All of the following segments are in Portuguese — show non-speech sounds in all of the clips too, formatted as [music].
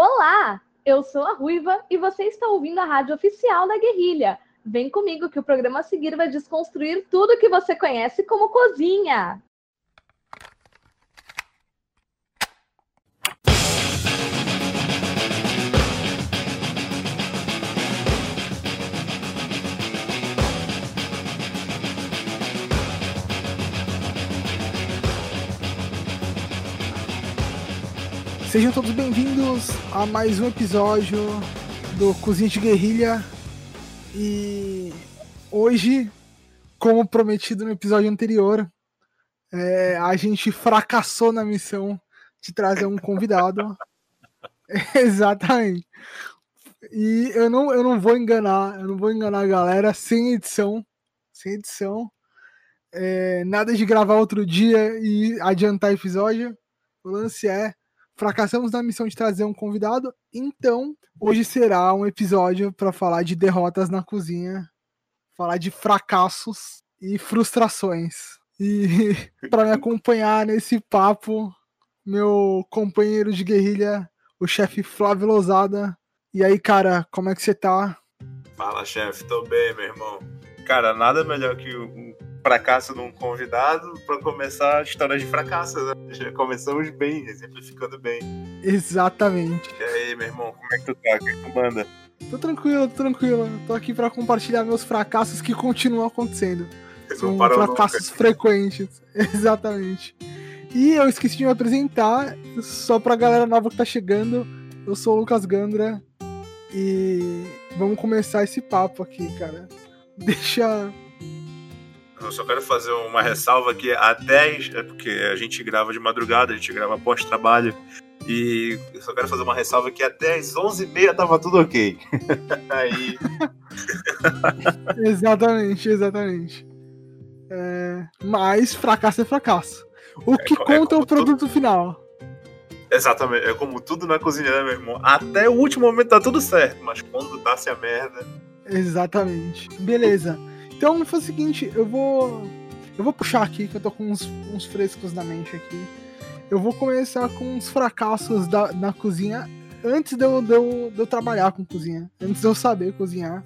Olá, eu sou a Ruiva e você está ouvindo a rádio oficial da Guerrilha. Vem comigo que o programa a seguir vai desconstruir tudo que você conhece como cozinha. Sejam todos bem-vindos a mais um episódio do Cozinha de Guerrilha. E hoje, como prometido no episódio anterior, é, a gente fracassou na missão de trazer um convidado. [laughs] Exatamente. E eu não, eu não vou enganar, eu não vou enganar a galera sem edição. Sem edição. É, nada de gravar outro dia e adiantar episódio. O lance é fracassamos na missão de trazer um convidado, então hoje será um episódio para falar de derrotas na cozinha, falar de fracassos e frustrações. E [laughs] para me acompanhar nesse papo, meu companheiro de guerrilha, o chefe Flávio Lousada. E aí, cara, como é que você tá? Fala, chefe, tô bem, meu irmão. Cara, nada melhor que um fracasso num convidado para começar a história de fracasso. Né? Já começamos bem, exemplificando bem. Exatamente. E aí, meu irmão, como é que tu tá? O que, é que tu manda? Tô tranquilo, tô tranquilo. Tô aqui para compartilhar meus fracassos que continuam acontecendo. São fracassos nunca. frequentes. [laughs] Exatamente. E eu esqueci de me apresentar, só pra galera nova que tá chegando. Eu sou o Lucas Gandra e vamos começar esse papo aqui, cara. Deixa eu só quero fazer uma ressalva que até é porque a gente grava de madrugada, a gente grava pós-trabalho. E eu só quero fazer uma ressalva que até as 11h30 tava tudo ok. [laughs] Aí. [laughs] exatamente, exatamente. É... Mas fracasso é fracasso. O é, que é, conta é o produto tudo... final. Exatamente, é como tudo na cozinha, né, meu irmão? Até o último momento tá tudo certo, mas quando dá-se a merda. Exatamente. Beleza. Então foi o seguinte, eu vou. Eu vou puxar aqui, que eu tô com uns, uns frescos na mente aqui. Eu vou começar com uns fracassos da, na cozinha antes de eu, de, eu, de eu trabalhar com cozinha. Antes de eu saber cozinhar.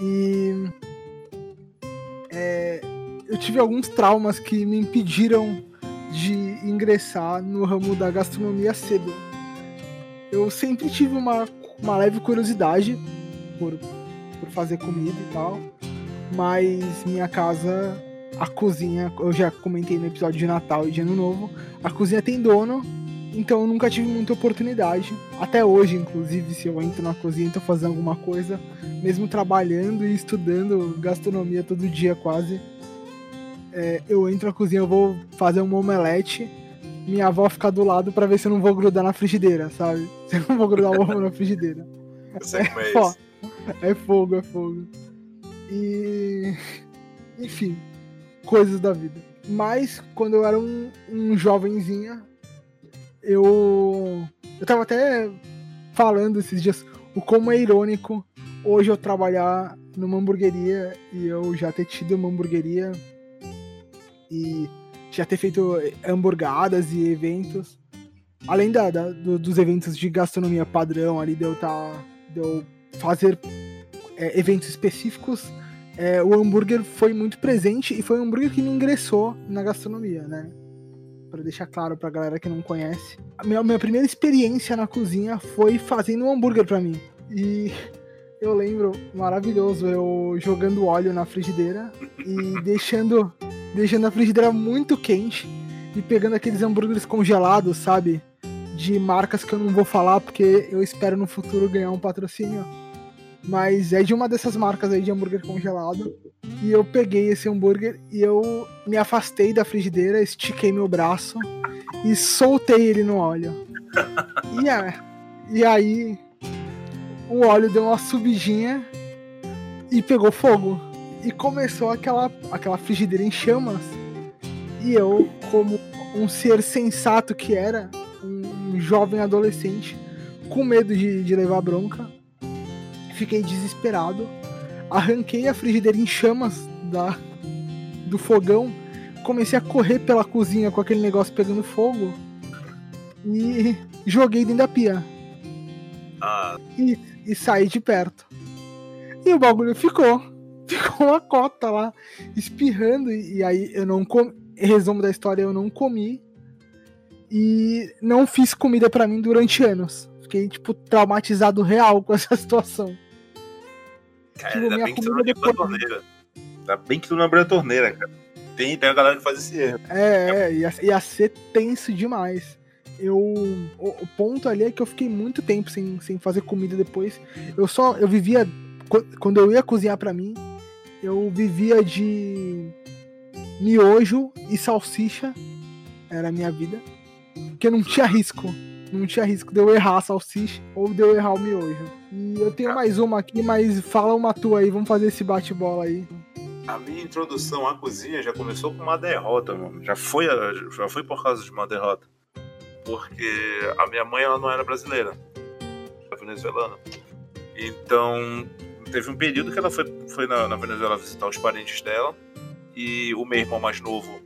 E. É, eu tive alguns traumas que me impediram de ingressar no ramo da gastronomia cedo. Eu sempre tive uma, uma leve curiosidade por, por fazer comida e tal mas minha casa, a cozinha, eu já comentei no episódio de Natal e de Ano Novo, a cozinha tem dono, então eu nunca tive muita oportunidade. Até hoje, inclusive, se eu entro na cozinha e tô fazendo alguma coisa, mesmo trabalhando e estudando gastronomia todo dia quase, é, eu entro na cozinha, eu vou fazer um omelete, minha avó fica do lado para ver se eu não vou grudar na frigideira, sabe? [laughs] Se eu não vou grudar o ovo na frigideira. é, é fogo, é fogo. E. Enfim, coisas da vida. Mas quando eu era um, um jovenzinha, eu. Eu tava até falando esses dias o como é irônico hoje eu trabalhar numa hamburgueria e eu já ter tido uma hamburgueria e já ter feito hamburgadas e eventos. Além da, da do, dos eventos de gastronomia padrão ali, de eu, tá, de eu fazer é, eventos específicos é, o hambúrguer foi muito presente e foi um hambúrguer que me ingressou na gastronomia, né? Para deixar claro pra galera que não conhece. A minha, minha primeira experiência na cozinha foi fazendo um hambúrguer para mim. E [laughs] eu lembro, maravilhoso, eu jogando óleo na frigideira e deixando, deixando a frigideira muito quente e pegando aqueles hambúrgueres congelados, sabe? De marcas que eu não vou falar porque eu espero no futuro ganhar um patrocínio mas é de uma dessas marcas aí de hambúrguer congelado. E eu peguei esse hambúrguer e eu me afastei da frigideira, estiquei meu braço e soltei ele no óleo. [laughs] E, é, e aí o óleo deu uma subidinha e pegou fogo. E começou aquela, aquela frigideira em chamas. E eu, como um ser sensato que era, um jovem adolescente, com medo de, de levar bronca, fiquei desesperado. Arranquei a frigideira em chamas da, do fogão. Comecei a correr pela cozinha com aquele negócio pegando fogo. E joguei dentro da pia. Ah, e, e saí de perto. E o bagulho ficou. [laughs] Ficou uma cota lá, espirrando. E, e aí eu não comi. Resumo da história, eu não comi. E não fiz comida pra mim durante anos. Fiquei, tipo, traumatizado real [laughs] com essa situação. Cara, Tipo, ainda bem que tu não abriu a torneira. Ainda bem que tu não abriu a torneira, cara. Tem, tem a galera que faz esse erro. É, é ia, ia ser tenso demais. Eu, o, o ponto ali é que eu fiquei muito tempo sem, sem fazer comida depois. Eu só, eu vivia, qu- quando eu ia cozinhar pra mim, eu vivia de miojo e salsicha, era a minha vida. Porque não tinha risco, não tinha risco de eu errar a salsicha ou de eu errar o miojo. E eu tenho mais uma aqui, mas fala uma tua aí, vamos fazer esse bate-bola aí. A minha introdução à cozinha já começou com uma derrota, mano. Já foi, já foi por causa de uma derrota. Porque a minha mãe ela não era brasileira, era venezuelana. Então, teve um período que ela foi, foi na, na Venezuela visitar os parentes dela. E o meu irmão mais novo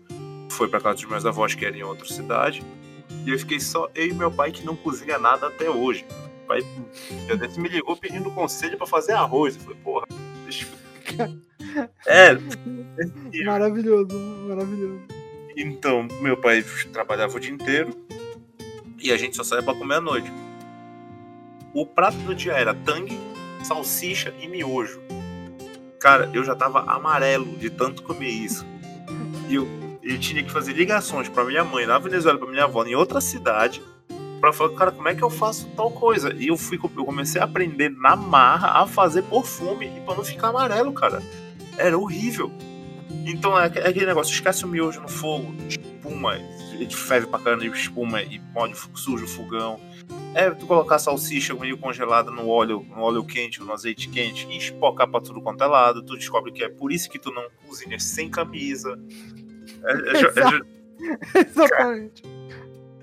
foi pra casa dos meus avós, que era em outra cidade. E eu fiquei só eu e meu pai que não cozinha nada até hoje. Pai desse me ligou pedindo conselho pra fazer arroz. Eu falei, porra, deixa eu... [laughs] É, [laughs] Maravilhoso, maravilhoso. Então, meu pai trabalhava o dia inteiro e a gente só saía pra comer à noite. O prato do dia era tangue, salsicha e miojo. Cara, eu já tava amarelo de tanto comer isso. E eu, eu tinha que fazer ligações pra minha mãe na Venezuela, pra minha avó em outra cidade, pra falar, cara, como é que eu faço tal coisa? E eu fui, eu comecei a aprender na marra a fazer por fome e pra não ficar amarelo, cara. Era horrível. Então é é aquele negócio, esquece o miojo no fogo, espuma, ele ferve pra caramba, espuma e molha, suja o fogão. É tu colocar salsicha meio congelada no óleo, no óleo quente no azeite quente e espocar pra tudo quanto é lado. Tu descobre que é por isso que tu não cozinha sem camisa. É, é é [laughs] Exatamente.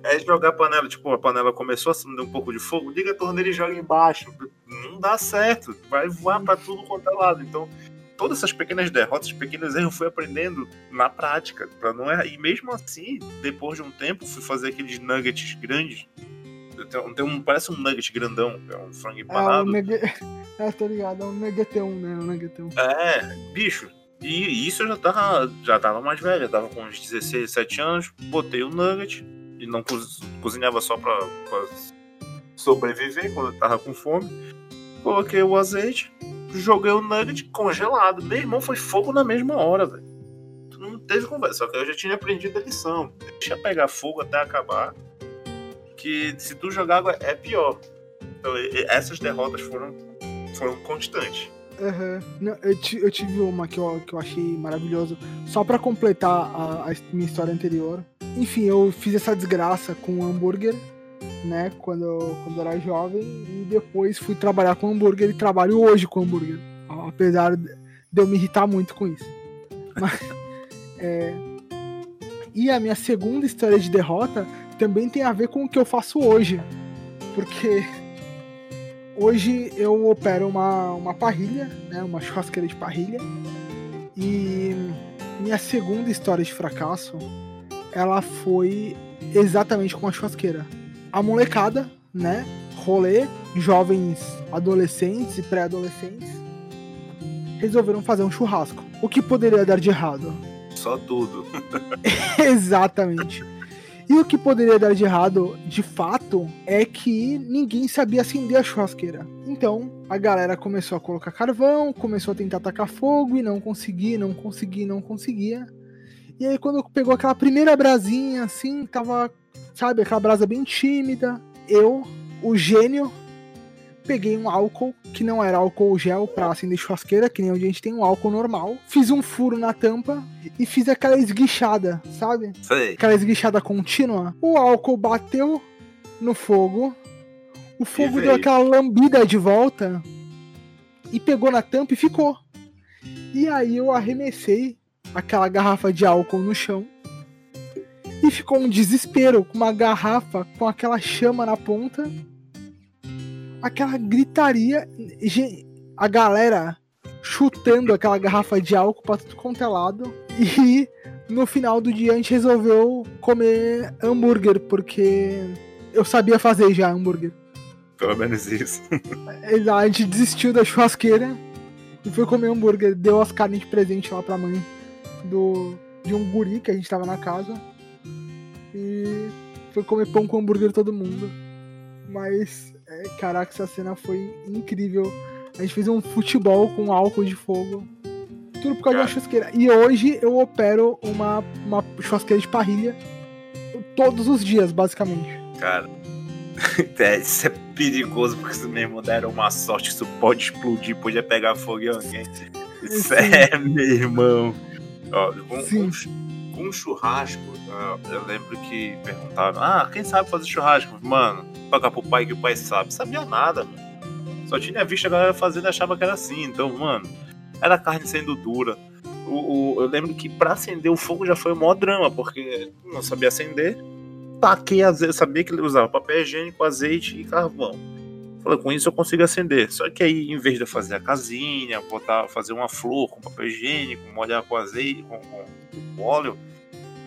é jogar a panela, tipo, a panela começou a acender um pouco de fogo, liga a torneira e joga embaixo. Não dá certo, vai voar pra tudo quanto é lado. Então, todas essas pequenas derrotas, pequenos erros, eu fui aprendendo na prática, para não errar. E mesmo assim, depois de um tempo, fui fazer aqueles nuggets grandes. Tem, tem um, parece um nugget grandão, é um frango É, empanado. nugget... [laughs] é, tô ligado, é um Nuggetão, né? Um Nuggetão. É, bicho. E isso eu já tava, já tava mais velho, já tava com uns 16, 17 anos, botei o nugget e não co- cozinhava só pra, pra sobreviver quando eu tava com fome. Coloquei o azeite, joguei o nugget congelado. Meu irmão foi fogo na mesma hora, velho. Não teve conversa, só que eu já tinha aprendido a lição. Deixa pegar fogo até acabar. Que se tu jogar água é pior. Então, essas derrotas foram, foram constantes. Não, eu, eu tive uma que eu, que eu achei maravilhoso. Só pra completar a, a minha história anterior. Enfim, eu fiz essa desgraça com hambúrguer, né? Quando eu, quando eu era jovem. E depois fui trabalhar com hambúrguer e trabalho hoje com hambúrguer. Apesar de eu me irritar muito com isso. [laughs] Mas, é, E a minha segunda história de derrota também tem a ver com o que eu faço hoje. Porque Hoje eu opero uma, uma parrilha, né, uma churrasqueira de parrilha. E minha segunda história de fracasso, ela foi exatamente com a churrasqueira. A molecada, né, rolê, jovens adolescentes e pré-adolescentes, resolveram fazer um churrasco. O que poderia dar de errado? Só tudo. [laughs] Exatamente. E o que poderia dar de errado, de fato, é que ninguém sabia acender a churrasqueira. Então, a galera começou a colocar carvão, começou a tentar tacar fogo e não conseguia, não conseguia, não conseguia. E aí, quando pegou aquela primeira brasinha, assim, tava, sabe, aquela brasa bem tímida, eu, o gênio, peguei um álcool, que não era álcool gel pra acender churrasqueira, que nem onde a gente tem um álcool normal, fiz um furo na tampa e fiz aquela esguichada, sabe? Sei. aquela esguichada contínua, o álcool bateu no fogo, o fogo deu aquela lambida de volta e pegou na tampa e ficou. E aí eu arremessei aquela garrafa de álcool no chão e ficou um desespero com uma garrafa com aquela chama na ponta, aquela gritaria, a galera chutando aquela garrafa de álcool pra tudo quanto é lado e no final do dia a gente resolveu comer hambúrguer, porque eu sabia fazer já hambúrguer. Pelo menos isso. A gente desistiu da churrasqueira e foi comer hambúrguer. Deu as carnes de presente lá pra mãe do, de um guri que a gente tava na casa. E foi comer pão com hambúrguer todo mundo. Mas, caraca, essa cena foi incrível. A gente fez um futebol com álcool de fogo. Tudo por causa de uma churrasqueira. E hoje eu opero uma, uma churrasqueira de parrilha todos os dias, basicamente. Cara, [laughs] é, isso é perigoso, porque se mesmo deram uma sorte, isso pode explodir, podia pegar fogo em alguém. Isso é, meu irmão. Ó, com, com, com churrasco, eu lembro que perguntaram: Ah, quem sabe fazer churrasco? Mano, toca pro pai que o pai sabe. Sabia nada, mano. Só tinha visto a galera fazendo e achava que era assim. Então, mano, era carne sendo dura. O, o, eu lembro que para acender o fogo já foi o maior drama, porque não sabia acender. Taquei azeite, sabia que ele usava papel higiênico, azeite e carvão. Falei, com isso eu consigo acender. Só que aí, em vez de eu fazer a casinha, botar, fazer uma flor com papel higiênico, molhar com azeite, com, com, com óleo,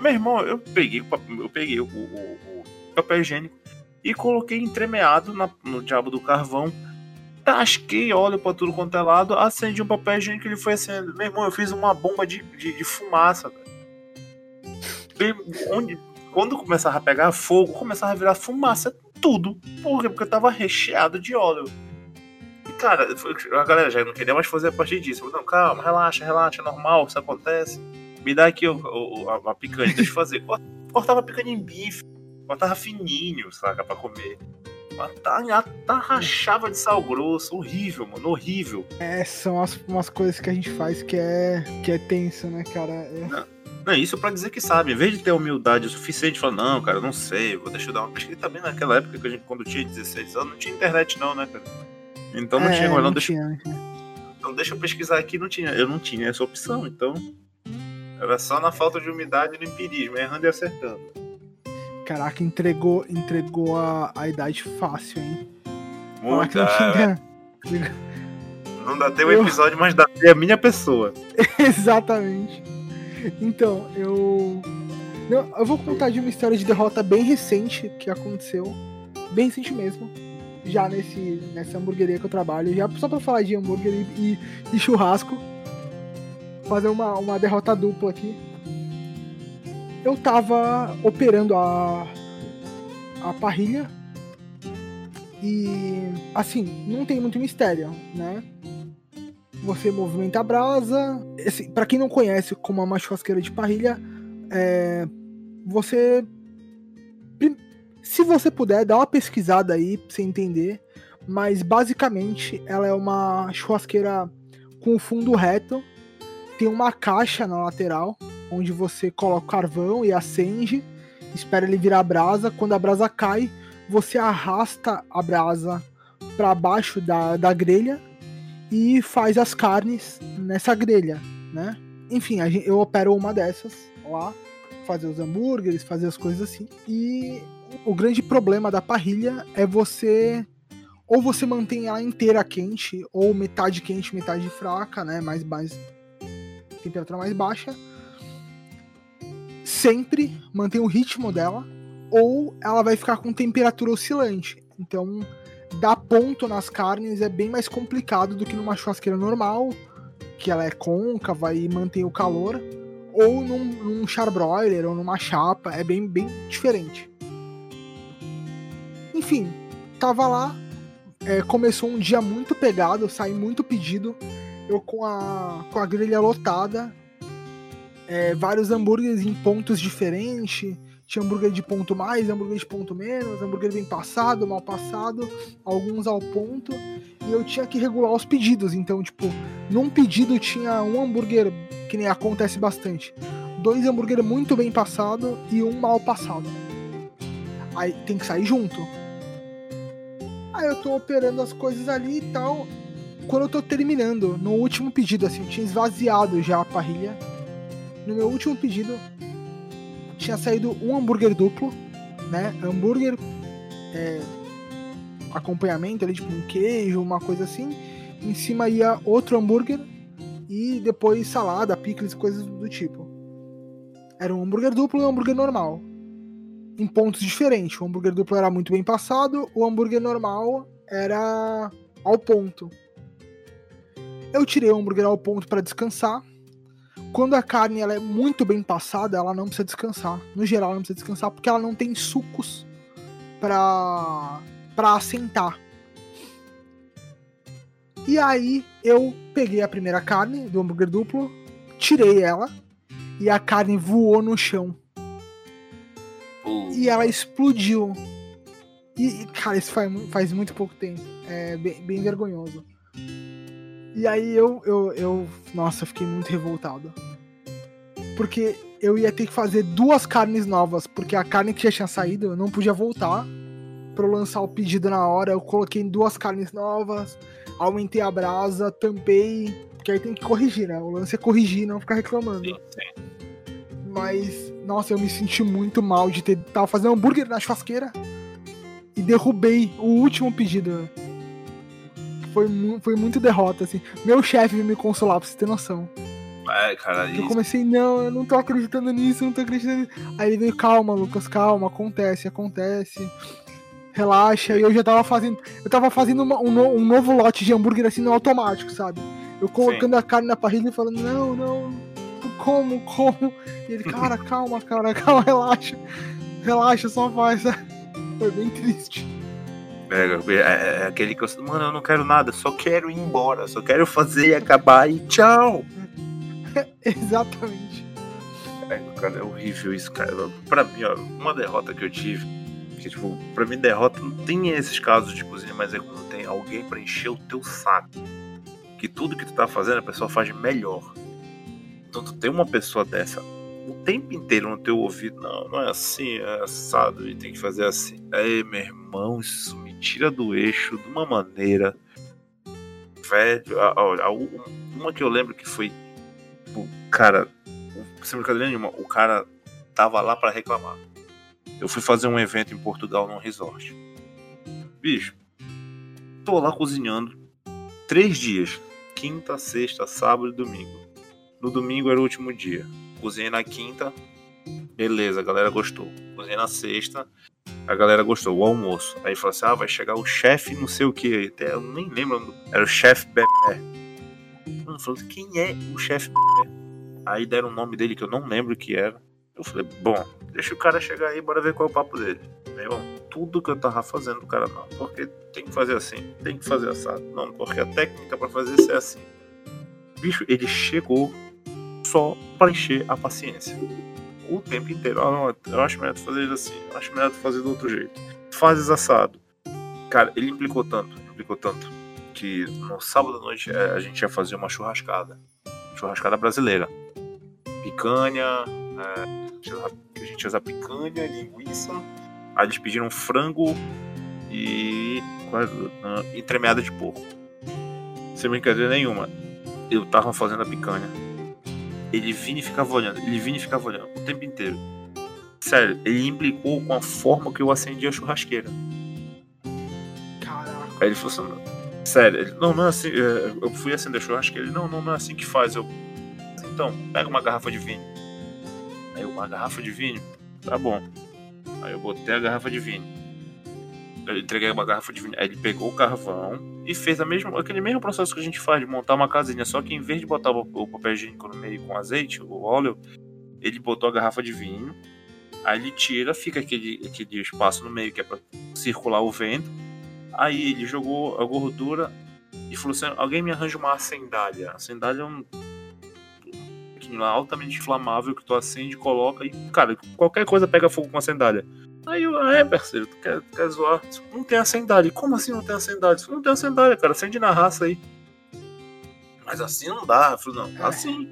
meu irmão, eu peguei, eu peguei o, o, o papel higiênico e coloquei entremeado na, no diabo do carvão tasquei óleo pra tudo quanto é lado, acendi um papel higiênico ele foi acendendo. Meu irmão, eu fiz uma bomba de, de, de fumaça. Onde, quando começava a pegar fogo, começava a virar fumaça tudo. Por quê? Porque eu tava recheado de óleo. E, cara, a galera já não queria mais fazer a partir disso. Não, calma, relaxa, relaxa, é normal, isso acontece. Me dá aqui o, o, a, a picanha, deixa eu fazer. Cortava a picanha em bife, cortava fininho, saca, pra comer. Tá, tá rachava de sal grosso, horrível, mano, horrível. É, são as, umas coisas que a gente faz que é, que é tenso, né, cara? É... Não, não, isso pra dizer que sabe. Em vez de ter humildade o suficiente, falar, não, cara, não sei, vou deixar eu dar uma pesquisa. também naquela época que a gente, quando tinha 16 anos, não tinha internet, não, né, cara? Então não é, tinha, não, não deixa. Tinha, Então deixa eu pesquisar aqui, não tinha. Eu não tinha essa opção, então. Era só na falta de umidade e no empirismo, errando e acertando. Caraca, entregou, entregou a, a idade fácil, hein? Muito. Não, [laughs] não dá até o episódio, mas dá até a minha pessoa. [laughs] Exatamente. Então, eu. Eu, eu vou contar de uma história de derrota bem recente que aconteceu. Bem recente mesmo. Já nesse, nessa hamburgueria que eu trabalho. Já só pra falar de hambúrguer e, e churrasco. Fazer uma, uma derrota dupla aqui eu tava operando a, a parrilha e assim, não tem muito mistério, né? Você movimenta a brasa. Assim, para quem não conhece como uma churrasqueira de parrilha, é, você. Se você puder, dá uma pesquisada aí pra você entender. Mas basicamente ela é uma churrasqueira com fundo reto. Tem uma caixa na lateral onde você coloca o carvão e acende, espera ele virar brasa. Quando a brasa cai, você arrasta a brasa para baixo da, da grelha e faz as carnes nessa grelha, né? Enfim, gente, eu opero uma dessas lá, fazer os hambúrgueres, fazer as coisas assim. E o grande problema da parrilha é você ou você mantém ela inteira quente, ou metade quente, metade fraca, né? Mais, mais temperatura mais baixa sempre mantém o ritmo dela, ou ela vai ficar com temperatura oscilante. Então, dar ponto nas carnes é bem mais complicado do que numa churrasqueira normal, que ela é côncava e mantém o calor, ou num, num charbroiler ou numa chapa, é bem, bem diferente. Enfim, tava lá, é, começou um dia muito pegado, saí muito pedido, eu com a, com a grelha lotada, é, vários hambúrgueres em pontos diferentes. Tinha hambúrguer de ponto mais, hambúrguer de ponto menos, hambúrguer bem passado, mal passado, alguns ao ponto. E eu tinha que regular os pedidos. Então, tipo, num pedido tinha um hambúrguer, que nem acontece bastante, dois hambúrguer muito bem passado e um mal passado. Aí tem que sair junto. Aí eu tô operando as coisas ali e tal. Quando eu tô terminando, no último pedido, assim, eu tinha esvaziado já a parrilha no meu último pedido tinha saído um hambúrguer duplo, né? Hambúrguer é, acompanhamento ali, tipo um queijo, uma coisa assim. Em cima ia outro hambúrguer e depois salada, picles, coisas do tipo. Era um hambúrguer duplo e um hambúrguer normal. Em pontos diferentes. O hambúrguer duplo era muito bem passado, o hambúrguer normal era ao ponto. Eu tirei o hambúrguer ao ponto para descansar. Quando a carne ela é muito bem passada, ela não precisa descansar. No geral, ela não precisa descansar porque ela não tem sucos para para assentar. E aí eu peguei a primeira carne do hambúrguer duplo, tirei ela e a carne voou no chão. Uh, E ela explodiu. E, cara, isso faz, faz muito pouco tempo. É bem, bem vergonhoso. E aí eu, eu, eu. Nossa, eu fiquei muito revoltado. Porque eu ia ter que fazer duas carnes novas. Porque a carne que já tinha saído, eu não podia voltar. Pra eu lançar o pedido na hora. Eu coloquei duas carnes novas. Aumentei a brasa, tampei. Porque aí tem que corrigir, né? O lance é corrigir, não ficar reclamando. sim, sim. Mas, nossa, eu me senti muito mal de ter. Tava fazendo hambúrguer na churrasqueira e derrubei o último pedido. Foi, mu- foi muito derrota, assim. Meu chefe veio me consolar, pra você ter noção. É, cara, Eu isso, comecei, não, eu não tô acreditando nisso, eu não tô acreditando nisso. Aí ele veio, calma, Lucas, calma, acontece, acontece. Relaxa, e eu já tava fazendo. Eu tava fazendo uma- um, no- um novo lote de hambúrguer assim no automático, sabe? Eu colocando a carne na parrilha e falando, não, não, como, como? E ele, cara, [laughs] calma, cara, calma, relaxa. Relaxa, só faz. Foi bem triste. É, é, é aquele que eu. Mano, eu não quero nada, só quero ir embora, só quero fazer e acabar e tchau. [laughs] Exatamente. É, cara, é horrível isso, cara. Pra mim, ó, uma derrota que eu tive. Que, tipo, pra mim, derrota não tem esses casos de cozinha, mas é quando tem alguém pra encher o teu saco. Que tudo que tu tá fazendo a pessoa faz melhor. Então, tu tem uma pessoa dessa o tempo inteiro no teu ouvido. Não, não é assim, é assado e tem que fazer assim. Aí, meu irmão, isso tira do eixo de uma maneira. Velho, a- a- a- uma que eu lembro que foi. tipo, Cara, sem brincadeira nenhuma, o cara tava lá pra reclamar. Eu fui fazer um evento em Portugal num resort. Bicho, tô lá cozinhando três dias: quinta, sexta, sábado e domingo. No domingo era o último dia. Cozinhei na quinta, beleza, a galera gostou. Cozinhei na sexta, a galera gostou. O almoço. Aí falou assim: ah, vai chegar o chefe não sei o que. Até eu nem lembro. Era o chefe Bebé. Mano, falou assim, quem é o chefe Bebé? Aí deram o nome dele que eu não lembro o que era. Eu falei, bom, deixa o cara chegar aí, bora ver qual é o papo dele. Meu irmão, tudo que eu tava fazendo, o cara não. Porque tem que fazer assim, tem que fazer assado. Não, porque a técnica pra fazer isso é assim. Bicho, ele chegou só pra encher a paciência. O tempo inteiro. Ah, não, eu acho melhor fazer assim, eu acho melhor fazer do outro jeito. Fazes assado. Cara, ele implicou tanto, implicou tanto, que no sábado à noite eh, a gente ia fazer uma churrascada. Churrascada brasileira. Picanha, é, a gente ia usar picanha, linguiça. Aí eles pediram frango e. era? Ah, e tremeada de porco. Sem brincadeira nenhuma. Eu tava fazendo a picanha. Ele vinha e ficava olhando, ele vinha e ficava olhando o tempo inteiro. Sério, ele implicou com a forma que eu acendi a churrasqueira. Caraca. Aí ele falou assim, "Não, sério, ele, não, não é assim, é, eu fui acender a churrasqueira, ele, não, não, não é assim que faz, eu, então, pega uma garrafa de vinho. Aí eu, uma garrafa de vinho? Tá bom. Aí eu botei a garrafa de vinho. Eu entreguei uma garrafa de vinho, ele pegou o carvão e fez a mesma, aquele mesmo processo que a gente faz de montar uma casinha, só que em vez de botar o, o papel higiênico no meio com azeite, o óleo, ele botou a garrafa de vinho, aí ele tira, fica aquele, aquele espaço no meio que é pra circular o vento, Aí ele jogou a gordura e falou assim: alguém me arranja uma acendalha. A acendalha é um. altamente inflamável que tu acende, coloca e, cara, qualquer coisa pega fogo com a acendalha. Aí eu, ah, é, parceiro, tu quer, tu quer zoar? Não tem acendalha. Como assim não tem acendalha? Não tem acendalha, cara, acende na raça aí. Mas assim não dá. Eu falei, não, É. assim.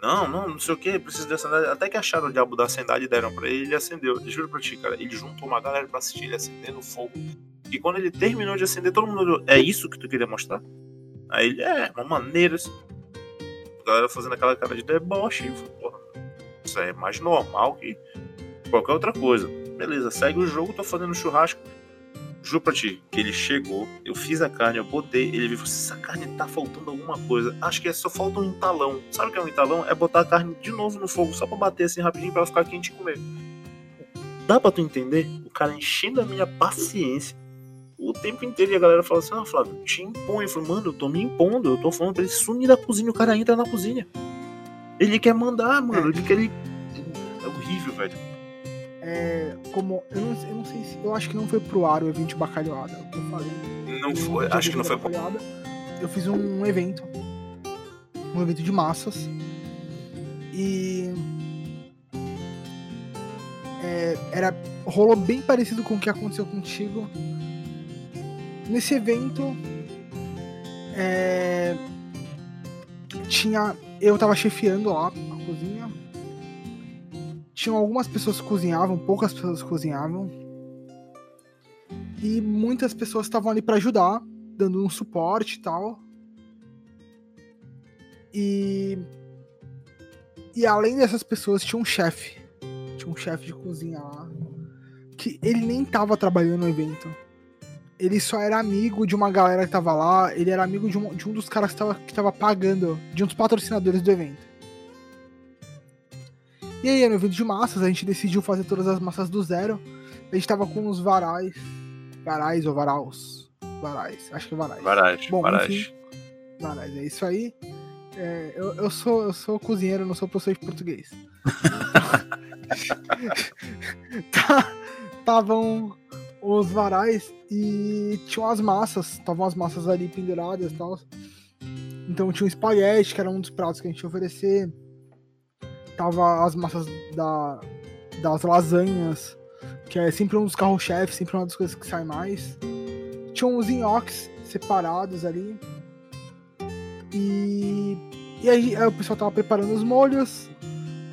Não, não, não sei o que, precisa de acendalha. Até que acharam o diabo da acendalha e deram pra ele, ele acendeu. Eu juro pra ti, cara, ele juntou uma galera pra assistir ele acendendo fogo. E quando ele terminou de acender, todo mundo olhou, é isso que tu queria mostrar? Aí ele, é, uma maneira. assim. A galera fazendo aquela cara de deboche. Falei, Porra, isso aí é mais normal que qualquer outra coisa. Beleza, segue o jogo, tô fazendo churrasco. Juro pra ti, que ele chegou, eu fiz a carne, eu botei, ele viu, essa carne tá faltando alguma coisa. Acho que é só falta um entalão. Sabe o que é um entalão? É botar a carne de novo no fogo, só pra bater assim rapidinho pra ela ficar quente e comer. Dá pra tu entender? O cara enchendo a minha paciência. o tempo inteiro. E a galera fala assim: Ah, Flávio, te impõe. Eu falo, mano, eu tô me impondo. Eu tô falando pra ele sumir da cozinha. O cara entra na cozinha. Ele quer mandar, mano. Ele quer. Ele... É horrível, velho. É, como. Eu não, eu não sei se. Eu acho que não foi pro ar o evento de bacalhoada. é o que eu falei. Não foi, acho que não foi. pro- Eu fiz um evento. Um evento de massas. E. é, era, rolou bem parecido com o que aconteceu contigo. Nesse evento. é, tinha. Eu tava chefiando lá a cozinha. Tinham algumas pessoas que cozinhavam, poucas pessoas que cozinhavam. E muitas pessoas estavam ali pra ajudar, dando um suporte e tal. E. E além dessas pessoas, tinha um chefe. Tinha um chefe de cozinha lá. Que ele nem tava trabalhando no evento. Ele só era amigo de uma galera que tava lá. Ele era amigo de um, de um dos caras que tava, que tava pagando. De um dos patrocinadores do evento. E aí, no evento de massas, a gente decidiu fazer todas as massas do zero. A gente tava com os varais. Varais ou varaus? Varais, acho que é varais. Varais, Bom, varais. enfim. Varais, é isso aí. É, eu, eu, sou, eu sou cozinheiro, não sou professor de português. [laughs] [laughs] Tá- Tavam os varais e tinham as massas. Estavam as massas ali penduradas e tal. Então tinha o espaguete, que era um dos pratos que a gente ia oferecer. Tava as massas da, das lasanhas, que é sempre um dos carro-chefes, sempre uma das coisas que sai mais. Tinham os nhoques separados ali. E, e aí, aí o pessoal tava preparando os molhos.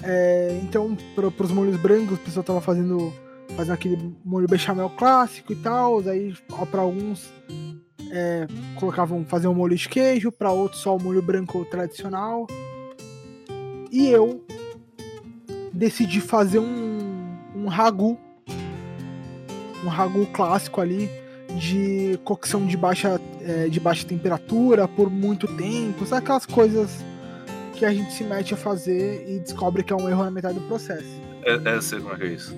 É, então, para os molhos brancos, o pessoal tava fazendo, fazendo aquele molho bechamel clássico e tal. Aí, para alguns, é, colocavam fazer um molho de queijo, para outros só o molho branco tradicional. E eu decidi fazer um, um ragu, um ragu clássico ali de cocção de baixa, é, de baixa temperatura por muito tempo, sabe aquelas coisas que a gente se mete a fazer e descobre que é um erro na metade do processo. É, é, sei como é que é isso.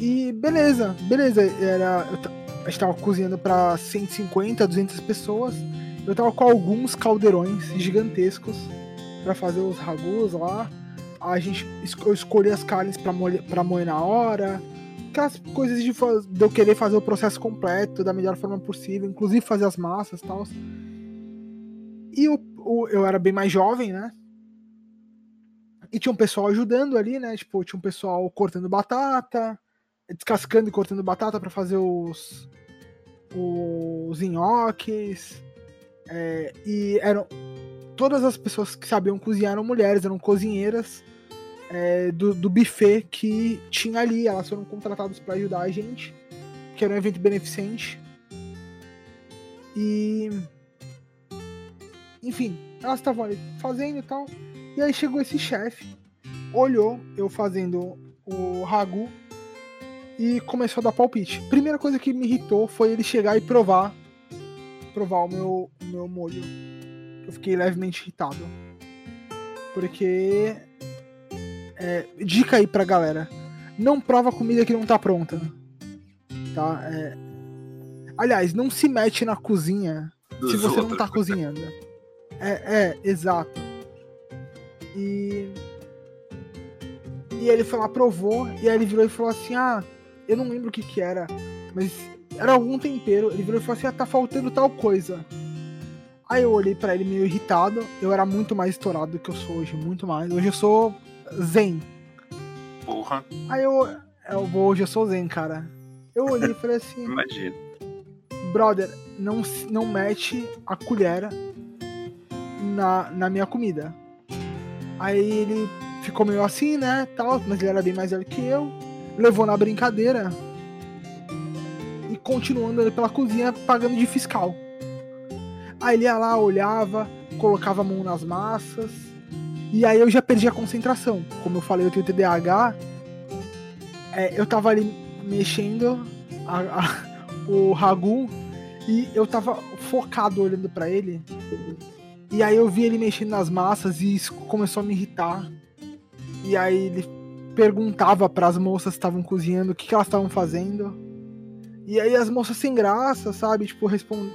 E beleza, beleza, era, eu ta- a gente tava cozinhando para 150, 200 pessoas. Eu tava com alguns caldeirões gigantescos para fazer os ragus lá. A gente es- eu escolhi as carnes para moer, pra moer na hora. Aquelas coisas de, de eu querer fazer o processo completo da melhor forma possível, inclusive fazer as massas e tal. E o- eu era bem mais jovem, né? E tinha um pessoal ajudando ali, né? Tipo, tinha um pessoal cortando batata, descascando e cortando batata para fazer os os nhoques. É, e eram todas as pessoas que sabiam cozinhar eram mulheres, eram cozinheiras é, do, do buffet que tinha ali. Elas foram contratadas para ajudar a gente, que era um evento beneficente. E enfim, elas estavam ali fazendo e tal. E aí chegou esse chefe, olhou eu fazendo o ragu e começou a dar palpite. Primeira coisa que me irritou foi ele chegar e provar provar o meu, o meu molho. Eu fiquei levemente irritado. Porque é, dica aí pra galera, não prova comida que não tá pronta. Tá? É, aliás, não se mete na cozinha se Dos você não outros. tá cozinhando. É, é, exato. E. E ele foi lá, provou, e aí ele virou e falou assim: Ah, eu não lembro o que que era, mas era algum tempero. Ele virou e falou assim: Ah, tá faltando tal coisa. Aí eu olhei pra ele meio irritado. Eu era muito mais estourado do que eu sou hoje, muito mais. Hoje eu sou zen. Porra, Aí eu, eu vou, hoje eu sou zen, cara. Eu olhei e falei assim: imagina. brother, não, não mete a colher na, na minha comida. Aí ele ficou meio assim, né, tal, mas ele era bem mais velho que eu. Levou na brincadeira. E continuando ali pela cozinha, pagando de fiscal. Aí ele ia lá, olhava, colocava a mão nas massas. E aí eu já perdi a concentração. Como eu falei, eu tenho TDAH. É, eu tava ali mexendo a- a- [laughs] o ragu e eu tava focado olhando pra ele. E aí eu vi ele mexendo nas massas e isso começou a me irritar. E aí ele perguntava para as moças que estavam cozinhando o que, que elas estavam fazendo. E aí as moças sem graça, sabe? Tipo, respondem.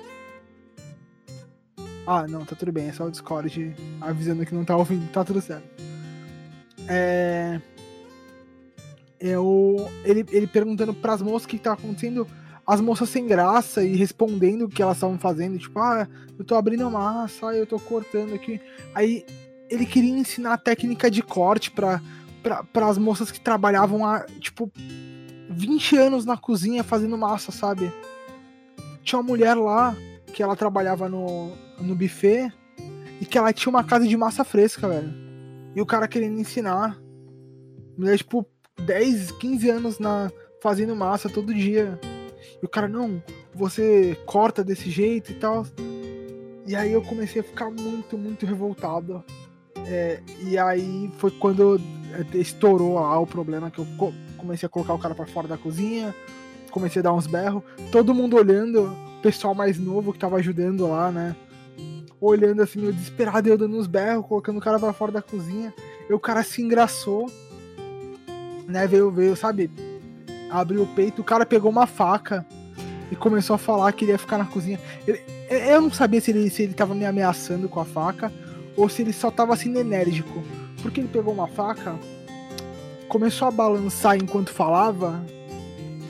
Ah, não, tá tudo bem, é só o Discord avisando que não tá ouvindo, tá tudo certo. É. Eu. Ele, ele perguntando pras moças o que, que tava acontecendo, as moças sem graça e respondendo o que elas estavam fazendo, tipo, ah, eu tô abrindo massa, eu tô cortando aqui. Aí ele queria ensinar a técnica de corte pra, pra, as moças que trabalhavam há, tipo, 20 anos na cozinha fazendo massa, sabe? Tinha uma mulher lá que ela trabalhava no, no buffet e que ela tinha uma casa de massa fresca, velho. E o cara querendo ensinar. Mulher, tipo, 10, 15 anos na, fazendo massa todo dia. E o cara, não, você corta desse jeito e tal. E aí eu comecei a ficar muito, muito revoltado. É, e aí foi quando estourou lá o problema que eu comecei a colocar o cara para fora da cozinha, comecei a dar uns berros, todo mundo olhando, pessoal mais novo que tava ajudando lá, né? Olhando assim, meio desesperado, eu dando uns berros, colocando o cara para fora da cozinha. E o cara se engraçou, né? Veio, veio, sabe? Abriu o peito, o cara pegou uma faca e começou a falar que ele ia ficar na cozinha. Ele, eu não sabia se ele, se ele tava me ameaçando com a faca ou se ele só tava sendo enérgico. Porque ele pegou uma faca, começou a balançar enquanto falava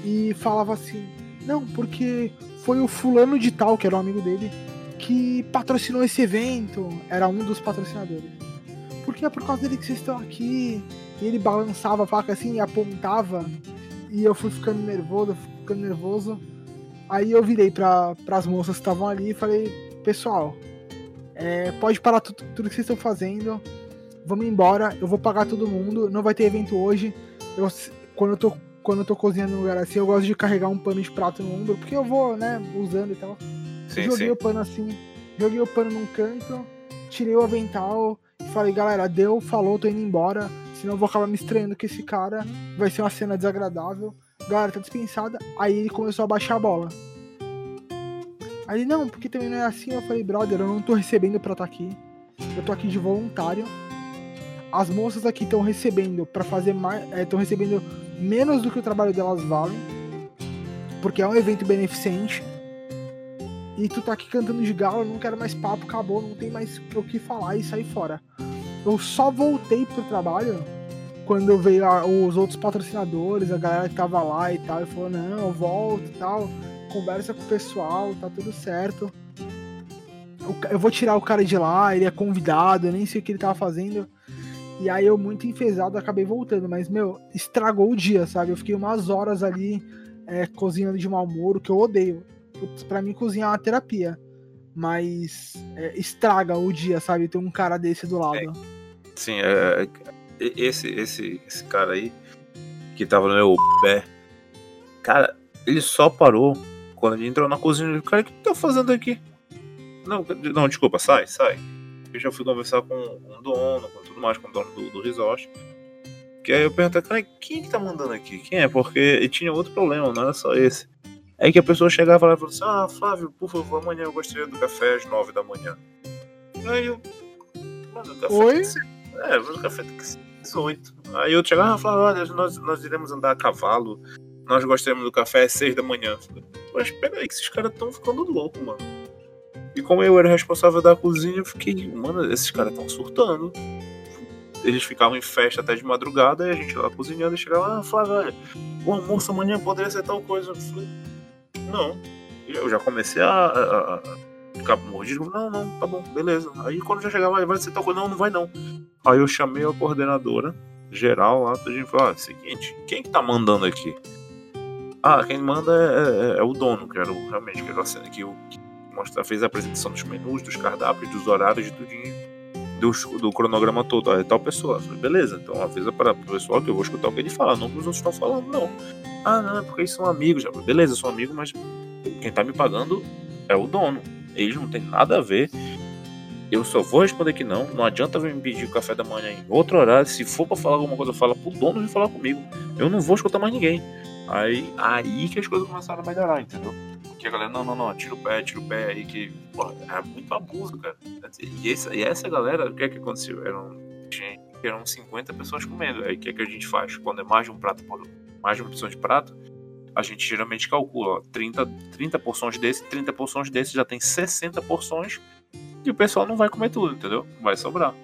e falava assim: Não, porque foi o fulano de tal, que era um amigo dele, que patrocinou esse evento, era um dos patrocinadores. Porque é por causa dele que vocês estão aqui. E ele balançava a faca assim e apontava. E eu fui ficando nervoso, ficando nervoso. Aí eu virei para as moças que estavam ali e falei: Pessoal, é, pode parar tudo, tudo que vocês estão fazendo. Vamos embora. Eu vou pagar todo mundo. Não vai ter evento hoje. Eu, quando, eu tô, quando eu tô cozinhando num lugar assim, eu gosto de carregar um pano de prato no ombro. Porque eu vou, né, usando e tal. Sim, joguei sim. o pano assim. Joguei o pano num canto. Tirei o avental. E falei, galera, deu, falou, tô indo embora. Senão eu vou acabar me estranhando com esse cara. Vai ser uma cena desagradável. Galera, tá dispensada. Aí ele começou a baixar a bola. Aí, não, porque também não é assim. Eu falei, brother, eu não tô recebendo pra estar tá aqui. Eu tô aqui de voluntário. As moças aqui estão recebendo para fazer mais. Estão é, recebendo menos do que o trabalho delas vale. Porque é um evento beneficente. E tu tá aqui cantando de galo, não quero mais papo, acabou, não tem mais o que falar e sair fora. Eu só voltei pro trabalho quando veio a, os outros patrocinadores, a galera que tava lá e tal, e falou, não, eu volto e tal conversa com o pessoal, tá tudo certo. Eu vou tirar o cara de lá, ele é convidado, eu nem sei o que ele tava fazendo. E aí eu, muito enfesado, acabei voltando. Mas, meu, estragou o dia, sabe? Eu fiquei umas horas ali é, cozinhando de mau humor, que eu odeio. Putz, pra mim, cozinhar é uma terapia. Mas é, estraga o dia, sabe? Ter um cara desse do lado. É, sim, é, esse, esse, esse cara aí, que tava no meu pé, cara, ele só parou quando ele entrou na cozinha, cara, o que tá fazendo aqui? Não, não, desculpa, sai, sai. Eu já fui conversar com, o dono, com tudo mais, com o dono do, do resort. Que aí eu perguntei, cara, quem é que tá mandando aqui? Quem é? Porque tinha outro problema, não era só esse. Aí que a pessoa chegava lá e falou assim: Ah, Flávio, por favor, amanhã eu gostaria do café às nove da manhã. Aí eu. Mano, o café Oi? tem que ser. É, o café tem que ser às oito. Aí eu chegava e falava: Olha, nós, nós iremos andar a cavalo nós gostamos do café às seis da manhã. Mas peraí, que esses caras estão ficando loucos, mano. E como eu era responsável da cozinha, eu fiquei, mano, esses caras estão surtando. Eles ficavam em festa até de madrugada e a gente lá cozinhando e chegava, ah, Flávio, olha, o almoço amanhã poderia ser tal coisa. Eu falei, não. Eu já comecei a, a, a ficar mordido. Não, não, tá bom, beleza. Aí quando já chegava, vai ser tal coisa, não, não vai não. Aí eu chamei a coordenadora geral lá, a gente falou, ah, seguinte, quem que tá mandando aqui? Ah, quem manda é, é, é o dono, que era o, realmente, que era que, o, que mostra, fez a apresentação dos menus, dos cardápios, dos horários, de do, do cronograma todo. É tal pessoa. falei, beleza, então avisa para o pessoal que eu vou escutar o que ele fala, não que os outros estão falando, não. Ah, não, é porque eles são amigos. Já. Beleza, são amigos, mas quem tá me pagando é o dono. Eles não tem nada a ver. Eu só vou responder que não. Não adianta vir me pedir o café da manhã em outro horário. Se for para falar alguma coisa, fala pro dono vir falar comigo. Eu não vou escutar mais ninguém. Aí, aí que as coisas começaram a melhorar, entendeu? Porque a galera, não, não, não, tira o pé, tira o pé aí, que porra, é muito abuso, cara. E essa, e essa galera, o que é que aconteceu? Eram, eram 50 pessoas comendo. Aí o que é que a gente faz? Quando é mais de um prato por mais de uma opção de prato, a gente geralmente calcula ó, 30, 30 porções desse, 30 porções desse já tem 60 porções e o pessoal não vai comer tudo, entendeu? Vai sobrar.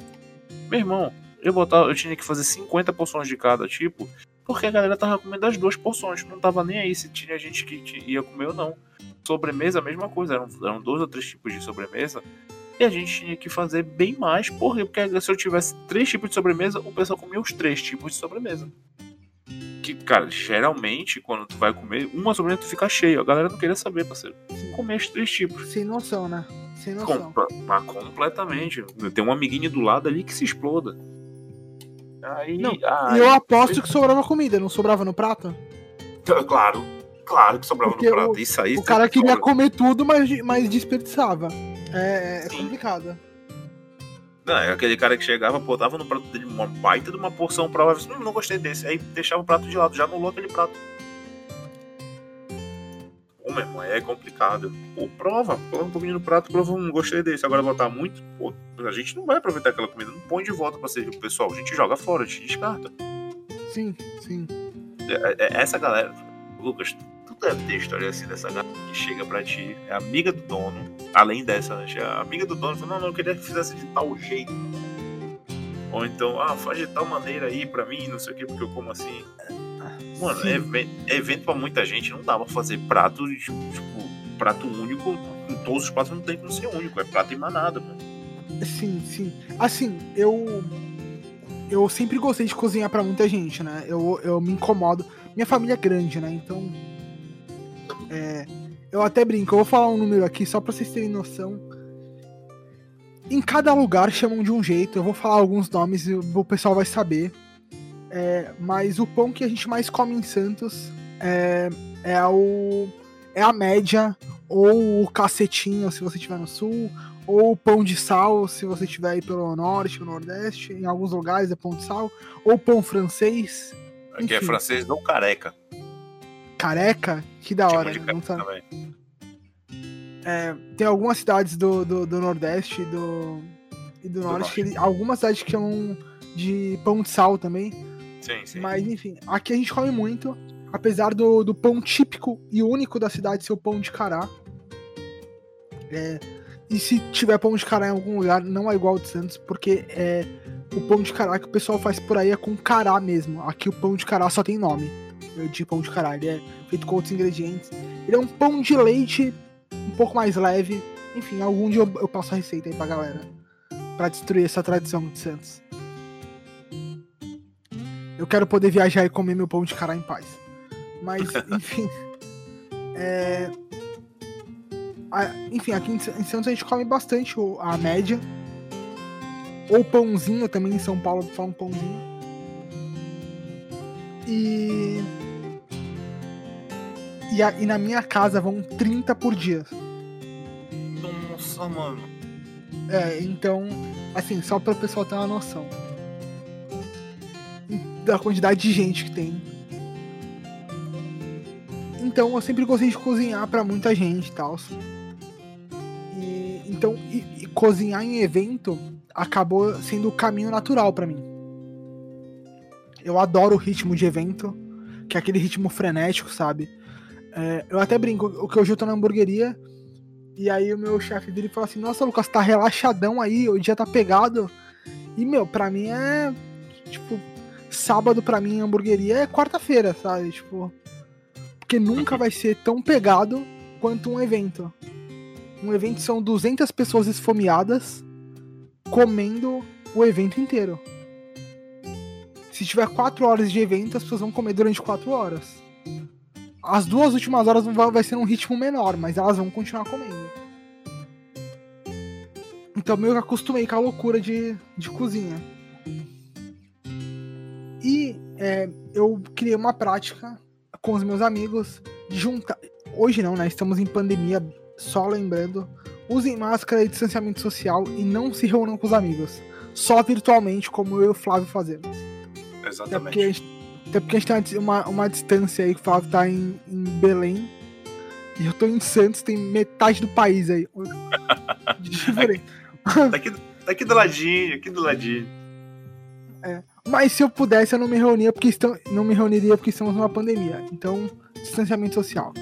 Meu irmão, eu botava, eu tinha que fazer 50 porções de cada tipo, porque a galera tava comendo as duas porções, não tava nem aí se tinha gente que ia comer ou não. Sobremesa, a mesma coisa, eram, eram dois ou três tipos de sobremesa. E a gente tinha que fazer bem mais, por quê? Porque se eu tivesse três tipos de sobremesa, o pessoal comia os três tipos de sobremesa que, cara, geralmente, quando tu vai comer, uma sobremesa tu fica cheio. A galera não queria saber, parceiro. Comer os três tipos. Sem noção, né? Sem noção. Com, mas completamente. Tem um amiguinho do lado ali que se exploda. Aí, não, eu aposto que sobrava comida, não sobrava no prato? Claro, claro que sobrava Porque no prato. O, Isso aí. O cara queria comer tudo, mas, mas desperdiçava. É, é complicado. Não, é aquele cara que chegava, botava no prato dele uma baita de uma porção provável. Não, não gostei desse. Aí deixava o prato de lado, já anulou aquele prato. Pô, meu irmão, é complicado. Pô, prova. Coloca um pouquinho no prato, prova, não gostei desse. Agora botar muito, pô, a gente não vai aproveitar aquela comida. Não põe de volta pra servir pro pessoal. A gente joga fora, a gente descarta. Sim, sim. É, é, essa galera, Lucas, deve ter história assim dessa gata que chega pra ti, é amiga do dono, além dessa, né? A amiga do dono fala, não, não, eu queria que fizesse de tal jeito. Ou então, ah, faz de tal maneira aí pra mim, não sei o que, porque eu como assim. É, é, evento pra muita gente, não dá pra fazer prato, tipo, prato único. Em todos os pratos não tem como ser único, é prato emanado, mano. Sim, sim. Assim, eu. Eu sempre gostei de cozinhar para muita gente, né? Eu, eu me incomodo. Minha família é grande, né? Então é, eu até brinco, eu vou falar um número aqui só pra vocês terem noção. Em cada lugar chamam de um jeito, eu vou falar alguns nomes e o pessoal vai saber. É, mas o pão que a gente mais come em Santos é, é, o, é a média, ou o cacetinho se você estiver no sul, ou o pão de sal se você estiver aí pelo norte ou nordeste. Em alguns lugares é pão de sal, ou pão francês. Aqui é enfim. é francês não careca careca, que da hora. Não tá... é, tem algumas cidades do, do, do Nordeste do, e do, do Norte, norte. Que, algumas cidades que chamam de pão de sal também. Sim, sim. Mas enfim, aqui a gente come muito. Apesar do, do pão típico e único da cidade ser o pão de cará. É, e se tiver pão de cará em algum lugar, não é igual ao de Santos, porque é, o pão de cará que o pessoal faz por aí é com cará mesmo. Aqui o pão de cará só tem nome de pão de caralho. Ele é feito com outros ingredientes. Ele é um pão de leite um pouco mais leve. Enfim, algum dia eu, eu passo a receita aí pra galera. Pra destruir essa tradição de Santos. Eu quero poder viajar e comer meu pão de caralho em paz. Mas, [laughs] enfim. é... enfim, aqui em Santos a gente come bastante a média. Ou pãozinho também em São Paulo falam pãozinho. E e, a, e na minha casa vão 30 por dia. Nossa, mano. É, então, assim, só para o pessoal ter uma noção da quantidade de gente que tem. Então, eu sempre gostei de cozinhar para muita gente e tal. Então, e, e cozinhar em evento acabou sendo o caminho natural para mim. Eu adoro o ritmo de evento, que é aquele ritmo frenético, sabe? É, eu até brinco, o que eu tô na hamburgueria, e aí o meu chefe dele fala assim, nossa, Lucas, tá relaxadão aí, o dia tá pegado. E, meu, pra mim é. Tipo, sábado pra mim hamburgueria é quarta-feira, sabe? Tipo. Porque nunca vai ser tão pegado quanto um evento. Um evento são 200 pessoas esfomeadas comendo o evento inteiro. Se tiver 4 horas de evento, as pessoas vão comer durante 4 horas. As duas últimas horas vai ser um ritmo menor, mas elas vão continuar comendo. Então meio que acostumei com a loucura de, de cozinha. E é, eu criei uma prática com os meus amigos de juntar. Hoje não, né? Estamos em pandemia, só lembrando. Usem máscara e distanciamento social e não se reúnam com os amigos. Só virtualmente, como eu e o Flávio fazemos. Exatamente. Até porque a gente até porque a gente tem uma, uma distância aí que o Flávio tá em, em Belém. E eu tô em Santos, tem metade do país aí. [laughs] Diferente. tá, aqui, tá aqui do ladinho, aqui do ladinho. É. Mas se eu pudesse, eu não me reunia porque estão, não me reuniria porque estamos numa pandemia. Então, distanciamento social.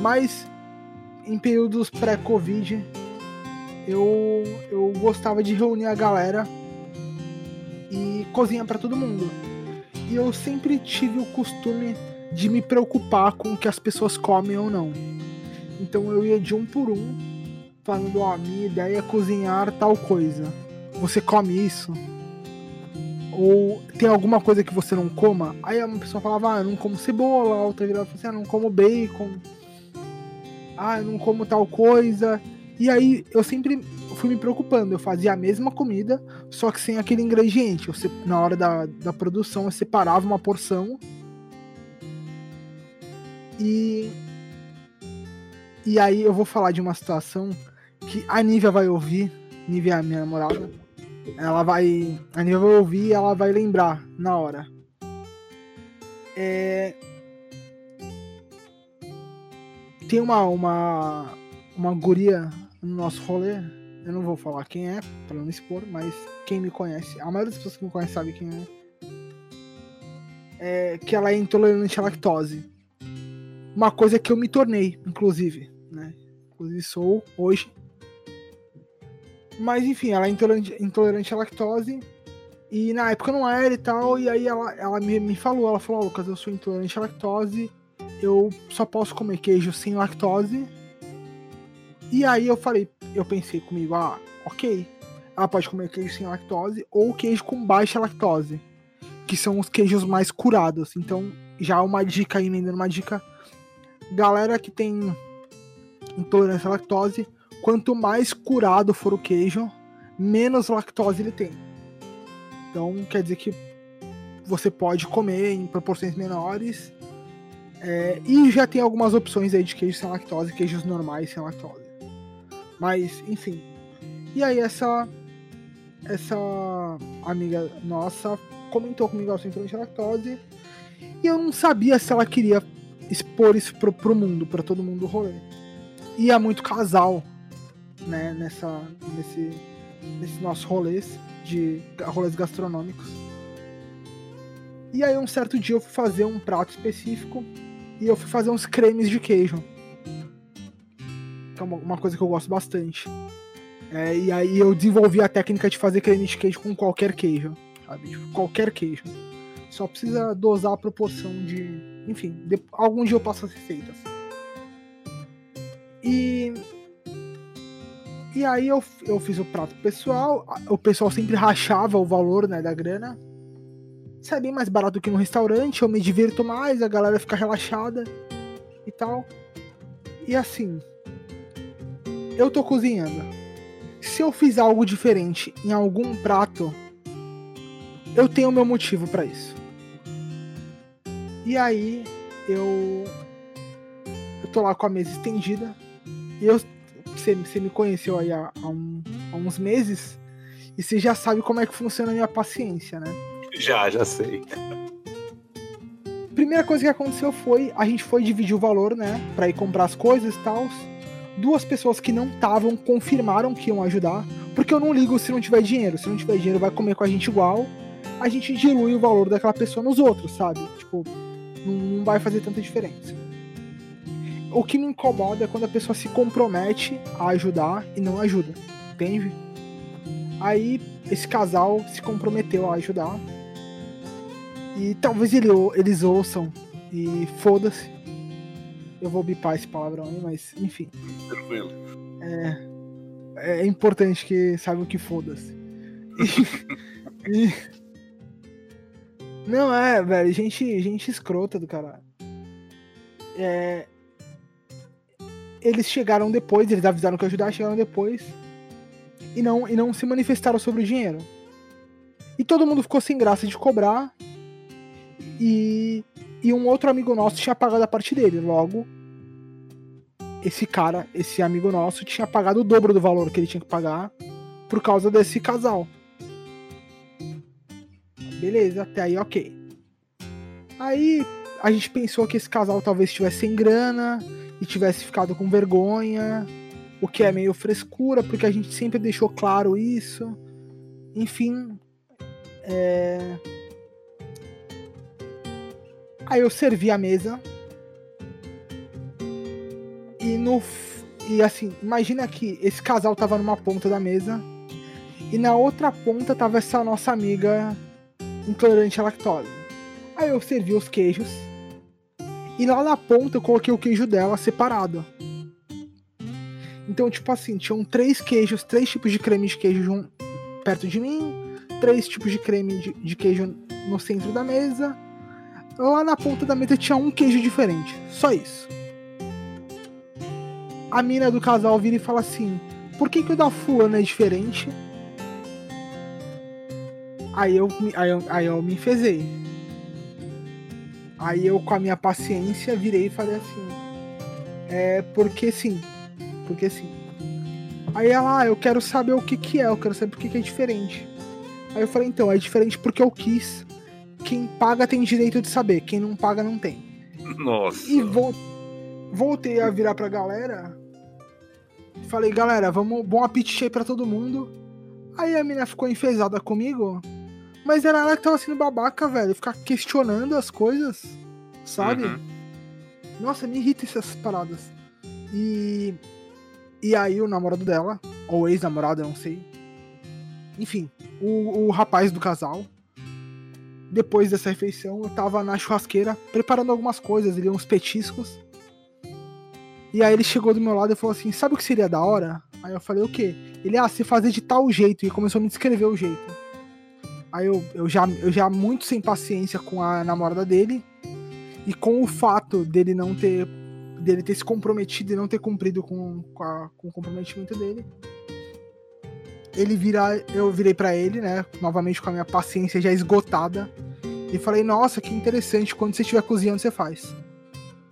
Mas em períodos pré-Covid, eu, eu gostava de reunir a galera e cozinhar para todo mundo. E eu sempre tive o costume de me preocupar com o que as pessoas comem ou não. Então eu ia de um por um, falando: Ó, oh, minha ideia é cozinhar tal coisa. Você come isso? Ou tem alguma coisa que você não coma? Aí uma pessoa falava: Ah, eu não como cebola. A outra virava assim: Ah, não como bacon. Ah, eu não como tal coisa. E aí eu sempre fui me preocupando. Eu fazia a mesma comida, só que sem aquele ingrediente. Eu, na hora da, da produção, eu separava uma porção. E. E aí eu vou falar de uma situação que a Nívia vai ouvir. Nívia é minha namorada. Ela vai. A Nívia vai ouvir ela vai lembrar na hora. É. Tem uma, uma, uma guria no nosso rolê eu não vou falar quem é, pra não expor, mas quem me conhece, a maioria das pessoas que me conhecem sabe quem é. É que ela é intolerante à lactose. Uma coisa que eu me tornei, inclusive, né? Inclusive sou hoje. Mas enfim, ela é intolerante, intolerante à lactose. E na época não era e tal. E aí ela, ela me, me falou, ela falou, oh, Lucas, eu sou intolerante à lactose. Eu só posso comer queijo sem lactose. E aí eu falei, eu pensei comigo, ah, ok. Ela pode comer queijo sem lactose ou queijo com baixa lactose, que são os queijos mais curados. Então, já uma dica aí, dando uma dica. Galera que tem intolerância à lactose, quanto mais curado for o queijo, menos lactose ele tem. Então, quer dizer que você pode comer em proporções menores. É, e já tem algumas opções aí de queijo sem lactose, queijos normais sem lactose. Mas, enfim. E aí essa essa amiga nossa comentou comigo ela intolerante de lactose e eu não sabia se ela queria expor isso pro, pro mundo, para todo mundo do rolê. E há muito casal, né, nessa nesse nesse nosso rolês de rolês gastronômicos. E aí um certo dia eu fui fazer um prato específico e eu fui fazer uns cremes de queijo que é uma, uma coisa que eu gosto bastante. É, e aí eu desenvolvi a técnica de fazer creme de queijo com qualquer queijo, sabe? Tipo, qualquer queijo. Só precisa dosar a proporção de. Enfim, de, algum dia eu passo as receitas. E. E aí eu, eu fiz o prato pessoal, o pessoal sempre rachava o valor né, da grana. Sai bem mais barato que no restaurante, eu me divirto mais, a galera fica relaxada e tal. E assim, eu tô cozinhando. Se eu fiz algo diferente em algum prato, eu tenho meu motivo para isso. E aí eu eu tô lá com a mesa estendida e eu você, você me conheceu aí há, há, um, há uns meses e você já sabe como é que funciona a minha paciência, né? Já, já sei. Primeira coisa que aconteceu foi a gente foi dividir o valor, né, para ir comprar as coisas e tal duas pessoas que não estavam confirmaram que iam ajudar, porque eu não ligo se não tiver dinheiro. Se não tiver dinheiro, vai comer com a gente igual. A gente dilui o valor daquela pessoa nos outros, sabe? Tipo, não vai fazer tanta diferença. O que me incomoda é quando a pessoa se compromete a ajudar e não ajuda, entende? Aí esse casal se comprometeu a ajudar. E talvez ele, eles ouçam e foda-se eu vou bipar esse palavrão aí, mas enfim. Tranquilo. É, é importante que saibam que foda-se. E, [laughs] e... Não, é, velho, gente, gente escrota do caralho. É... Eles chegaram depois, eles avisaram que ajudar, chegaram depois. E não, e não se manifestaram sobre o dinheiro. E todo mundo ficou sem graça de cobrar. E e um outro amigo nosso tinha pagado a parte dele. Logo, esse cara, esse amigo nosso, tinha pagado o dobro do valor que ele tinha que pagar por causa desse casal. Beleza, até aí ok. Aí a gente pensou que esse casal talvez estivesse sem grana e tivesse ficado com vergonha, o que é meio frescura, porque a gente sempre deixou claro isso. Enfim, é... Aí eu servi a mesa E no. E assim, imagina que esse casal tava numa ponta da mesa. E na outra ponta tava essa nossa amiga intolerante à lactose. Aí eu servi os queijos. E lá na ponta eu coloquei o queijo dela separado. Então, tipo assim, tinham três queijos, três tipos de creme de queijo perto de mim, três tipos de creme de, de queijo no centro da mesa. Lá na ponta da mesa tinha um queijo diferente. Só isso. A mina do casal vira e fala assim: Por que, que o da fulana é diferente? Aí eu, aí eu, aí eu me enfezei. Aí eu, com a minha paciência, virei e falei assim: É porque sim. Porque sim. Aí ela, ah, eu quero saber o que que é, eu quero saber por que que é diferente. Aí eu falei, então, é diferente porque eu quis. Quem paga tem direito de saber, quem não paga não tem. Nossa. E vo voltei a virar pra galera. Falei, galera, vamos, bom apetite aí pra todo mundo. Aí a menina ficou enfesada comigo. Mas era ela que tava sendo babaca, velho. Ficar questionando as coisas, sabe? Uhum. Nossa, me irrita essas paradas. E. E aí o namorado dela, ou ex-namorado, eu não sei. Enfim, o, o rapaz do casal. Depois dessa refeição, eu tava na churrasqueira preparando algumas coisas, ali, uns petiscos. E aí ele chegou do meu lado e falou assim: Sabe o que seria da hora? Aí eu falei: O quê? Ele, ah, se fazer de tal jeito. E começou a me descrever o jeito. Aí eu, eu, já, eu já muito sem paciência com a namorada dele. E com o fato dele não ter. dele ter se comprometido e não ter cumprido com, com, a- com o comprometimento dele. Ele vira. Eu virei pra ele, né? Novamente com a minha paciência já esgotada. E falei, nossa, que interessante, quando você estiver cozinhando, você faz.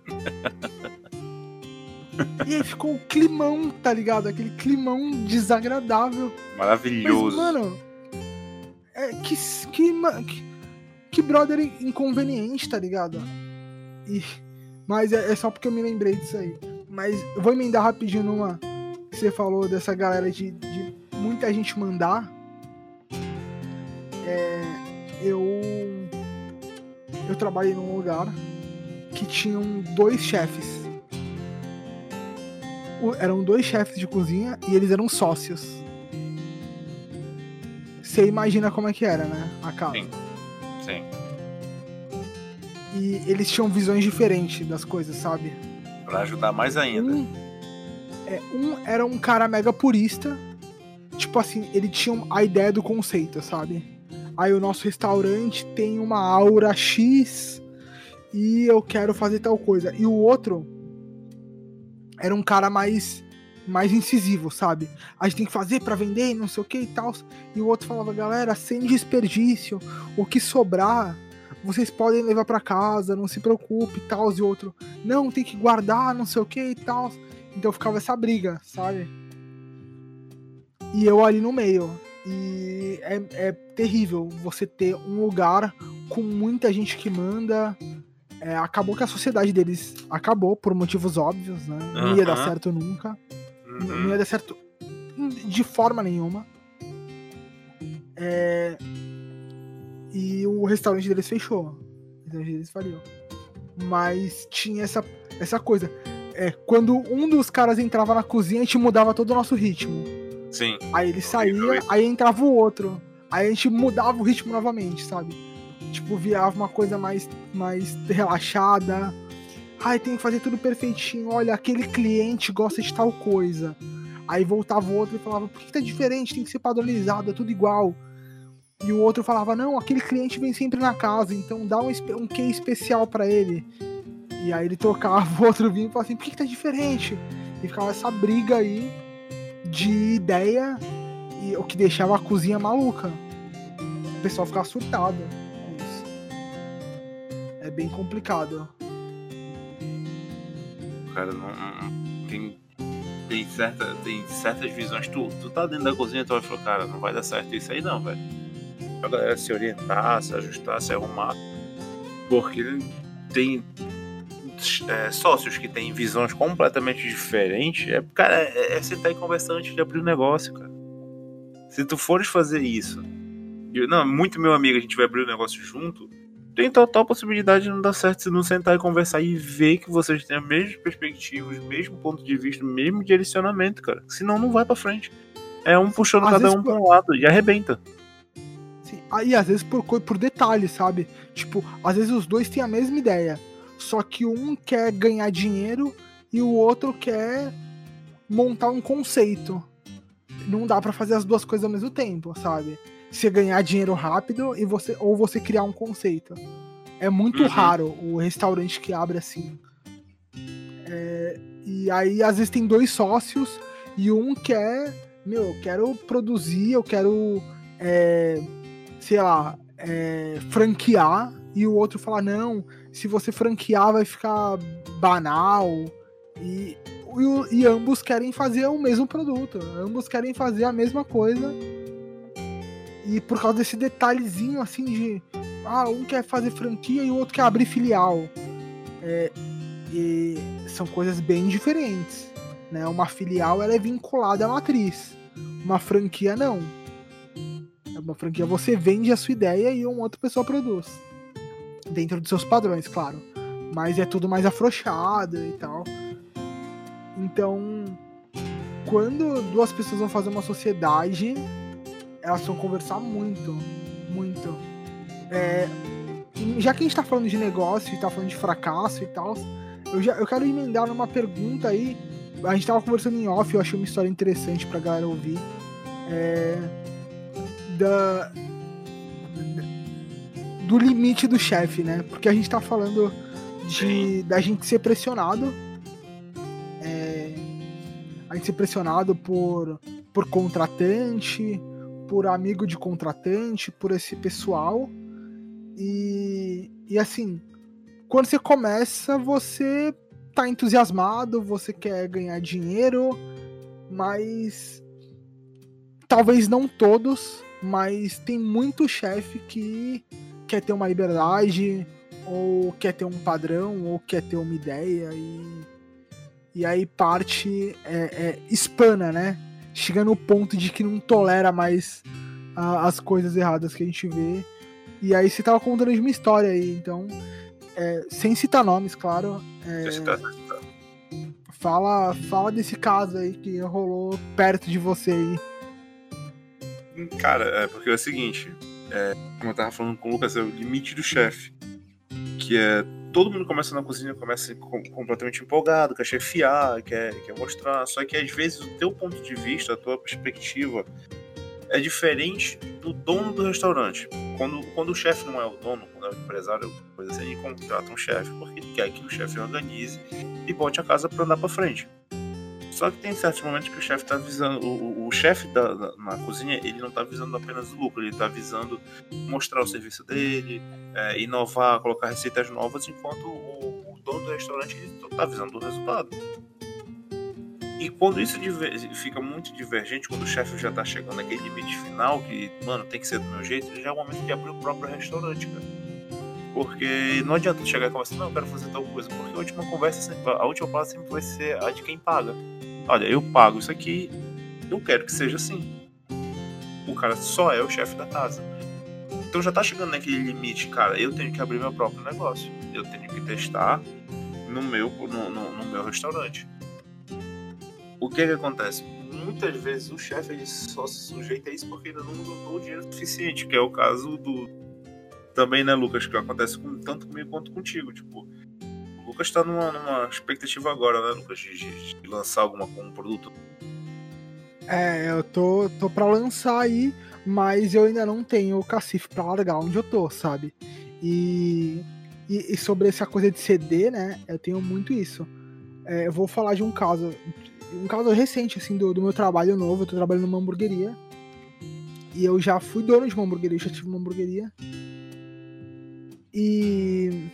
[laughs] e aí ficou o climão, tá ligado? Aquele climão desagradável. Mas, Maravilhoso. mano, é, que, que, que, brother inconveniente, tá ligado? E, mas é, é só porque eu me lembrei disso aí. Mas eu vou emendar rapidinho numa que você falou dessa galera de, de muita gente mandar. É, eu, eu trabalhei num lugar que tinham dois chefes. Eram dois chefes de cozinha e eles eram sócios. Você imagina como é que era, né? A casa. Sim. Sim. E eles tinham visões diferentes das coisas, sabe? Pra ajudar mais ainda. Um, é, um era um cara mega purista. Tipo assim, ele tinha a ideia do conceito, sabe? Aí o nosso restaurante tem uma aura X e eu quero fazer tal coisa. E o outro era um cara mais mais incisivo, sabe? A gente tem que fazer pra vender, não sei o que e tal. E o outro falava, galera, sem desperdício, o que sobrar, vocês podem levar pra casa, não se preocupe e tal. E o outro, não, tem que guardar, não sei o que e tal. Então ficava essa briga, sabe? E eu ali no meio. E é, é terrível você ter um lugar com muita gente que manda. É, acabou que a sociedade deles acabou por motivos óbvios, né? Não ia dar certo nunca. Uhum. Não ia dar certo de forma nenhuma. É, E o restaurante deles fechou. O restaurante deles faliu. Mas tinha essa, essa coisa. É, quando um dos caras entrava na cozinha, a gente mudava todo o nosso ritmo. Sim. Aí ele saía, aí entrava o outro. Aí a gente mudava o ritmo novamente, sabe? Tipo, virava uma coisa mais, mais relaxada. Ai, tem que fazer tudo perfeitinho. Olha, aquele cliente gosta de tal coisa. Aí voltava o outro e falava, por que tá diferente? Tem que ser padronizado, é tudo igual. E o outro falava, não, aquele cliente vem sempre na casa, então dá um, um quê especial pra ele. E aí ele trocava, [laughs] o outro vinha e falava assim, por que, que tá diferente? E ficava essa briga aí de ideia e o que deixava a cozinha maluca. O pessoal ficava surtado com isso. É bem complicado. Cara, não, não- tem, tem, certa, tem certas visões. Tu, tu tá dentro da cozinha e tu vai falar, cara, não vai dar certo isso aí não, velho. A galera se orientar, se ajustar, se arrumar. Porque tem é, sócios que têm visões completamente diferentes. É, cara, é, é sentar e conversar antes de abrir o negócio, cara. Se tu fores fazer isso. eu- não, muito meu amigo, a gente vai abrir o negócio junto. Tem total possibilidade de não dar certo se não sentar e conversar e ver que vocês têm as mesmas perspectivas, o mesmo ponto de vista, o mesmo direcionamento, cara. Senão não vai para frente. É um puxando às cada um para um lado e arrebenta. Sim, aí às vezes por, por detalhe, sabe? Tipo, às vezes os dois têm a mesma ideia, só que um quer ganhar dinheiro e o outro quer montar um conceito. Não dá para fazer as duas coisas ao mesmo tempo, sabe? Você ganhar dinheiro rápido e você ou você criar um conceito. É muito uhum. raro o restaurante que abre assim. É, e aí às vezes tem dois sócios e um quer, meu, eu quero produzir, eu quero, é, sei lá, é, franquear e o outro fala não, se você franquear vai ficar banal e e, e, ambos querem fazer o mesmo produto, ambos querem fazer a mesma coisa. E por causa desse detalhezinho assim de ah, um quer fazer franquia e o outro quer abrir filial. É, e são coisas bem diferentes. Né? Uma filial ela é vinculada à matriz, uma franquia não. Uma franquia você vende a sua ideia e uma outra pessoa produz. Dentro dos seus padrões, claro. Mas é tudo mais afrouxado e tal. Então, quando duas pessoas vão fazer uma sociedade, elas vão conversar muito, muito. É, já que a gente tá falando de negócio e tá falando de fracasso e tal, eu, já, eu quero emendar numa pergunta aí. A gente tava conversando em off, eu achei uma história interessante pra galera ouvir. É, da, do limite do chefe, né? Porque a gente tá falando de da gente ser pressionado a gente ser pressionado por, por contratante, por amigo de contratante, por esse pessoal. E, e assim, quando você começa, você tá entusiasmado, você quer ganhar dinheiro, mas talvez não todos, mas tem muito chefe que quer ter uma liberdade, ou quer ter um padrão, ou quer ter uma ideia e e aí parte é, é, espana, né? Chega no ponto de que não tolera mais a, as coisas erradas que a gente vê. E aí você tava contando de uma história aí, então, é, sem citar nomes, claro. É, fala, fala desse caso aí que rolou perto de você aí. Cara, é porque é o seguinte, é, como eu tava falando com o Lucas, é o limite do chefe. Que é todo mundo começa na cozinha, começa completamente empolgado, quer chefiar, quer, quer mostrar. Só que às vezes o teu ponto de vista, a tua perspectiva é diferente do dono do restaurante. Quando, quando o chefe não é o dono, quando é o empresário, coisa assim, ele contrata um chefe porque quer que o chefe organize e bote a casa para andar para frente. Só que tem certos momentos que o chefe está visando, o, o chefe da, da, na cozinha, ele não está visando apenas o lucro, ele está visando mostrar o serviço dele, é, inovar, colocar receitas novas, enquanto o, o dono do restaurante está visando o resultado. E quando isso fica muito divergente, quando o chefe já está chegando naquele limite final, que, mano, tem que ser do meu jeito, já é o momento de abrir o próprio restaurante, cara. Porque não adianta chegar e conversar, não, eu quero fazer tal coisa, porque a última conversa, sempre, a última palavra sempre vai ser a de quem paga olha, eu pago isso aqui, eu quero que seja assim. O cara só é o chefe da casa. Então já tá chegando naquele limite, cara, eu tenho que abrir meu próprio negócio. Eu tenho que testar no meu, no, no, no meu restaurante. O que que acontece? Muitas vezes o chefe só se sujeita a isso porque ainda não botou o dinheiro suficiente, que é o caso do. Também, né, Lucas, que acontece com, tanto comigo quanto contigo. Tipo, Lucas está numa, numa, expectativa agora, né, Lucas, de, de, de lançar alguma, um produto. É, eu tô, tô pra lançar aí, mas eu ainda não tenho o cacife pra largar onde eu tô, sabe? E, e, e sobre essa coisa de CD, né, eu tenho muito isso. É, eu vou falar de um caso, um caso recente, assim, do, do meu trabalho novo. Eu tô trabalhando numa hamburgueria. E eu já fui dono de uma hamburgueria, já tive uma hamburgueria. E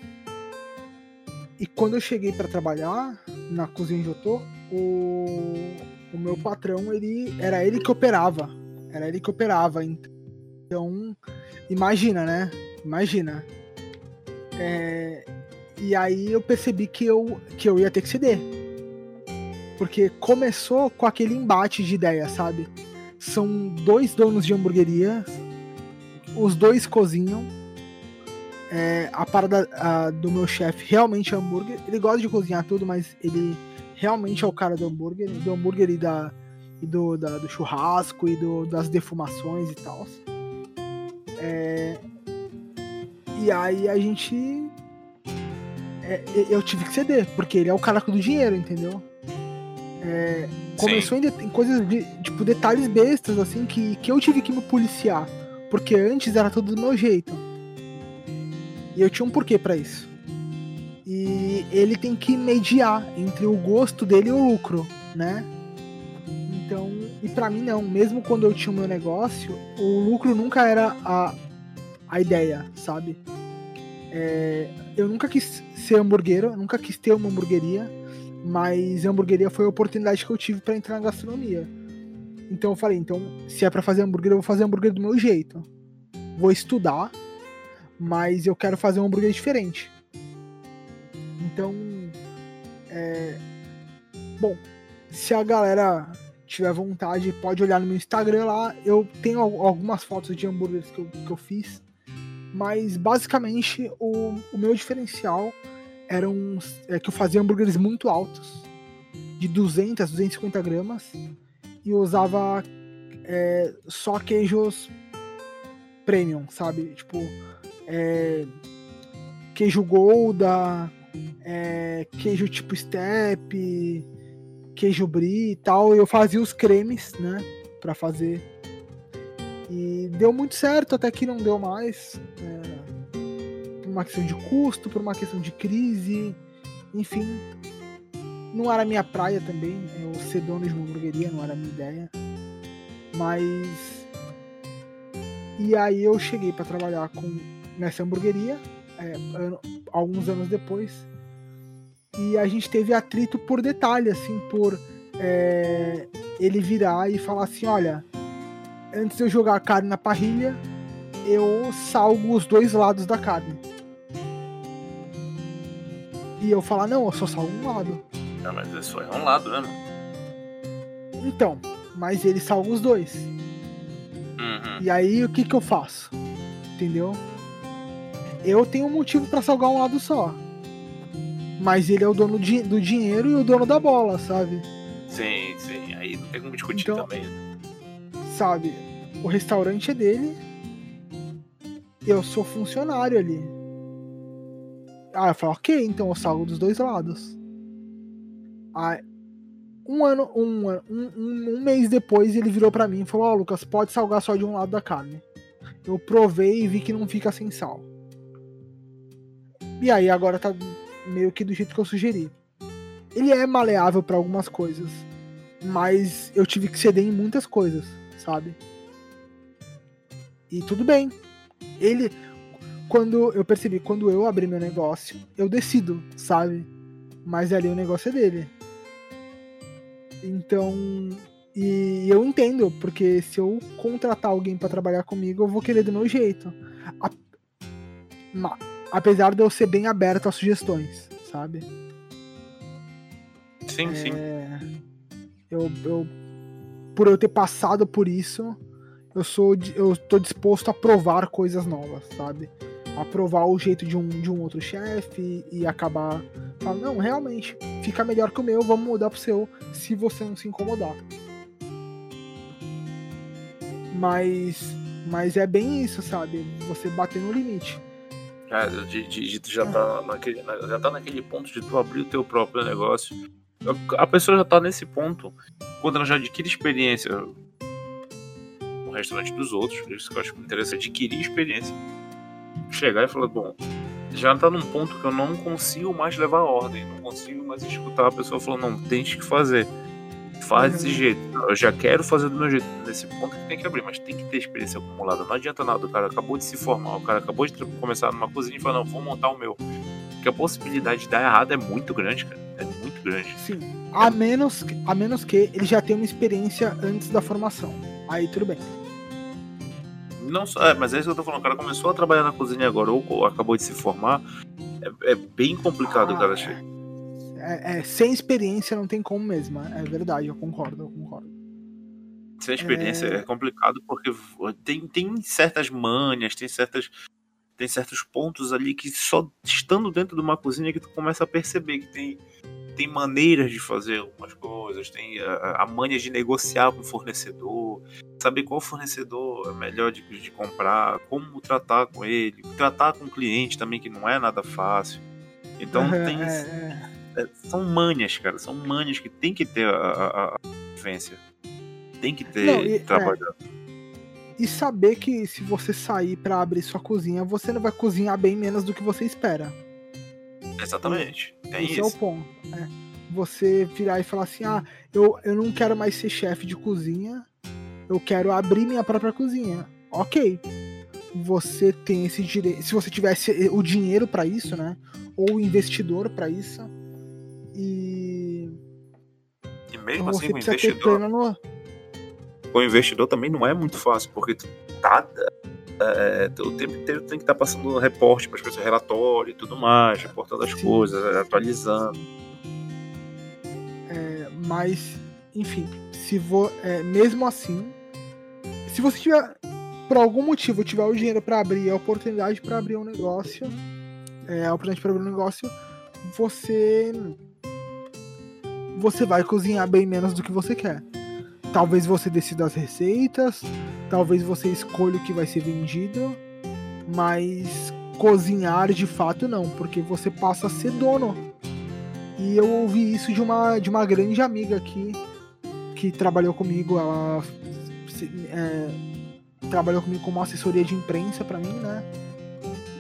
e quando eu cheguei para trabalhar na cozinha onde eu tô, o, o meu patrão, ele era ele que operava. Era ele que operava. Então, imagina, né? Imagina. É, e aí eu percebi que eu, que eu ia ter que ceder. Porque começou com aquele embate de ideia, sabe? São dois donos de hamburgueria, os dois cozinham, é, a parada a, do meu chefe realmente é hambúrguer. Ele gosta de cozinhar tudo, mas ele realmente é o cara do hambúrguer, do hambúrguer e, da, e do, da, do churrasco e do, das defumações e tal. É, e aí a gente. É, eu tive que ceder, porque ele é o cara do dinheiro, entendeu? É, começou em, em, coisas de tipo detalhes bestas, assim, que, que eu tive que me policiar. Porque antes era tudo do meu jeito. E eu tinha um porquê para isso. E ele tem que mediar entre o gosto dele e o lucro, né? Então, e para mim não, mesmo quando eu tinha o meu negócio, o lucro nunca era a, a ideia, sabe? É, eu nunca quis ser hamburguero, nunca quis ter uma hamburgueria, mas a hamburgueria foi a oportunidade que eu tive para entrar na gastronomia. Então eu falei, então, se é para fazer hambúrguer, eu vou fazer hambúrguer do meu jeito. Vou estudar, mas eu quero fazer um hambúrguer diferente. Então, é... bom, se a galera tiver vontade, pode olhar no meu Instagram lá. Eu tenho algumas fotos de hambúrgueres que eu, que eu fiz. Mas basicamente o, o meu diferencial era um, é que eu fazia hambúrgueres muito altos, de 200 250 gramas, e usava é, só queijos premium, sabe? Tipo, é, queijo Gouda, é, queijo tipo step, queijo brie e tal. Eu fazia os cremes, né? Pra fazer. E deu muito certo, até que não deu mais. É, por uma questão de custo, por uma questão de crise, enfim. Não era minha praia também. Eu ser dono de uma hamburgueria não era minha ideia. Mas. E aí eu cheguei para trabalhar com nessa hamburgueria, é, alguns anos depois. E a gente teve atrito por detalhe, assim, por é, ele virar e falar assim: olha, antes de eu jogar a carne na parrilha, eu salgo os dois lados da carne. E eu falar: não, eu só salgo um lado. Não, mas é só um lado, né, mano? Então, mas ele salga os dois. Uhum. E aí o que que eu faço? Entendeu? Eu tenho um motivo para salgar um lado só. Mas ele é o dono do dinheiro e o dono da bola, sabe? Sim, sim. Aí não tem como discutir então, também. Né? Sabe? O restaurante é dele. Eu sou funcionário ali. Ah, eu falo, ok, então eu salgo dos dois lados. Aí, um ano, um, um, um, um mês depois, ele virou para mim e falou: Ó, oh, Lucas, pode salgar só de um lado da carne. Eu provei e vi que não fica sem sal. E aí agora tá meio que do jeito que eu sugeri. Ele é maleável para algumas coisas, mas eu tive que ceder em muitas coisas, sabe? E tudo bem. Ele quando eu percebi, quando eu abri meu negócio, eu decido, sabe? Mas ali o negócio é dele. Então, e eu entendo, porque se eu contratar alguém para trabalhar comigo, eu vou querer do meu jeito. A, apesar de eu ser bem aberto a sugestões, sabe? Sim, é, sim. Eu, eu, por eu ter passado por isso, eu sou eu tô disposto a provar coisas novas, sabe? A provar o jeito de um, de um outro chefe e acabar falando, não, realmente, fica melhor que o meu, vamos mudar pro seu, se você não se incomodar. Mas, mas é bem isso, sabe? Você bater no limite. É, de, de, de, já, tá naquele, já tá naquele ponto de tu abrir o teu próprio negócio. A pessoa já tá nesse ponto quando ela já adquire experiência no restaurante dos outros. Isso que eu acho interessante, adquirir experiência. Chegar e falar, bom, já tá num ponto que eu não consigo mais levar ordem, não consigo mais escutar a pessoa falando, não, tens que fazer faz desse jeito. Eu já quero fazer do meu jeito. Nesse ponto que tem que abrir, mas tem que ter experiência acumulada. Não adianta nada. O cara acabou de se formar, o cara acabou de começar numa cozinha e falou: não, vou montar o meu. Porque a possibilidade de dar errado é muito grande, cara. É muito grande. Sim. A menos, a menos que ele já tenha uma experiência antes da formação. Aí tudo bem. Não só, é, mas é isso que eu tô falando. O cara começou a trabalhar na cozinha agora ou acabou de se formar. É, é bem complicado, ah, cara. É é, é, sem experiência não tem como mesmo. É verdade, eu concordo, eu concordo. Sem experiência é, é complicado porque tem, tem certas manhas, tem certas tem certos pontos ali que só estando dentro de uma cozinha que tu começa a perceber que tem, tem maneiras de fazer algumas coisas, tem a, a manha de negociar com o fornecedor, saber qual fornecedor é melhor de, de comprar, como tratar com ele, tratar com o cliente também, que não é nada fácil. Então uhum, tem. É, é. É, são manhas, cara, são manhas que tem que ter a, a, a vivência. Tem que ter não, e, trabalhado. É e saber que se você sair para abrir sua cozinha, você não vai cozinhar bem menos do que você espera. Exatamente. Tem Esse isso. é o ponto. É. Você virar e falar assim: ah, eu, eu não quero mais ser chefe de cozinha, eu quero abrir minha própria cozinha. Ok. Você tem esse direito. Se você tivesse o dinheiro para isso, né? Ou o investidor para isso. E. E mesmo assim, o investidor. No o investidor também não é muito fácil, porque tu tá. É, o tempo inteiro tem que estar tá passando reporte para as pessoas, relatório e tudo mais, reportando as Sim. coisas, atualizando. É, mas, enfim, se vo, é, mesmo assim, se você tiver, por algum motivo, tiver o dinheiro para abrir, a oportunidade para abrir um negócio, é, a oportunidade para abrir um negócio, você você vai cozinhar bem menos do que você quer. Talvez você decida as receitas, talvez você escolha o que vai ser vendido, mas cozinhar de fato não, porque você passa a ser dono. E eu ouvi isso de uma, de uma grande amiga aqui que trabalhou comigo, ela é, trabalhou comigo como assessoria de imprensa para mim, né?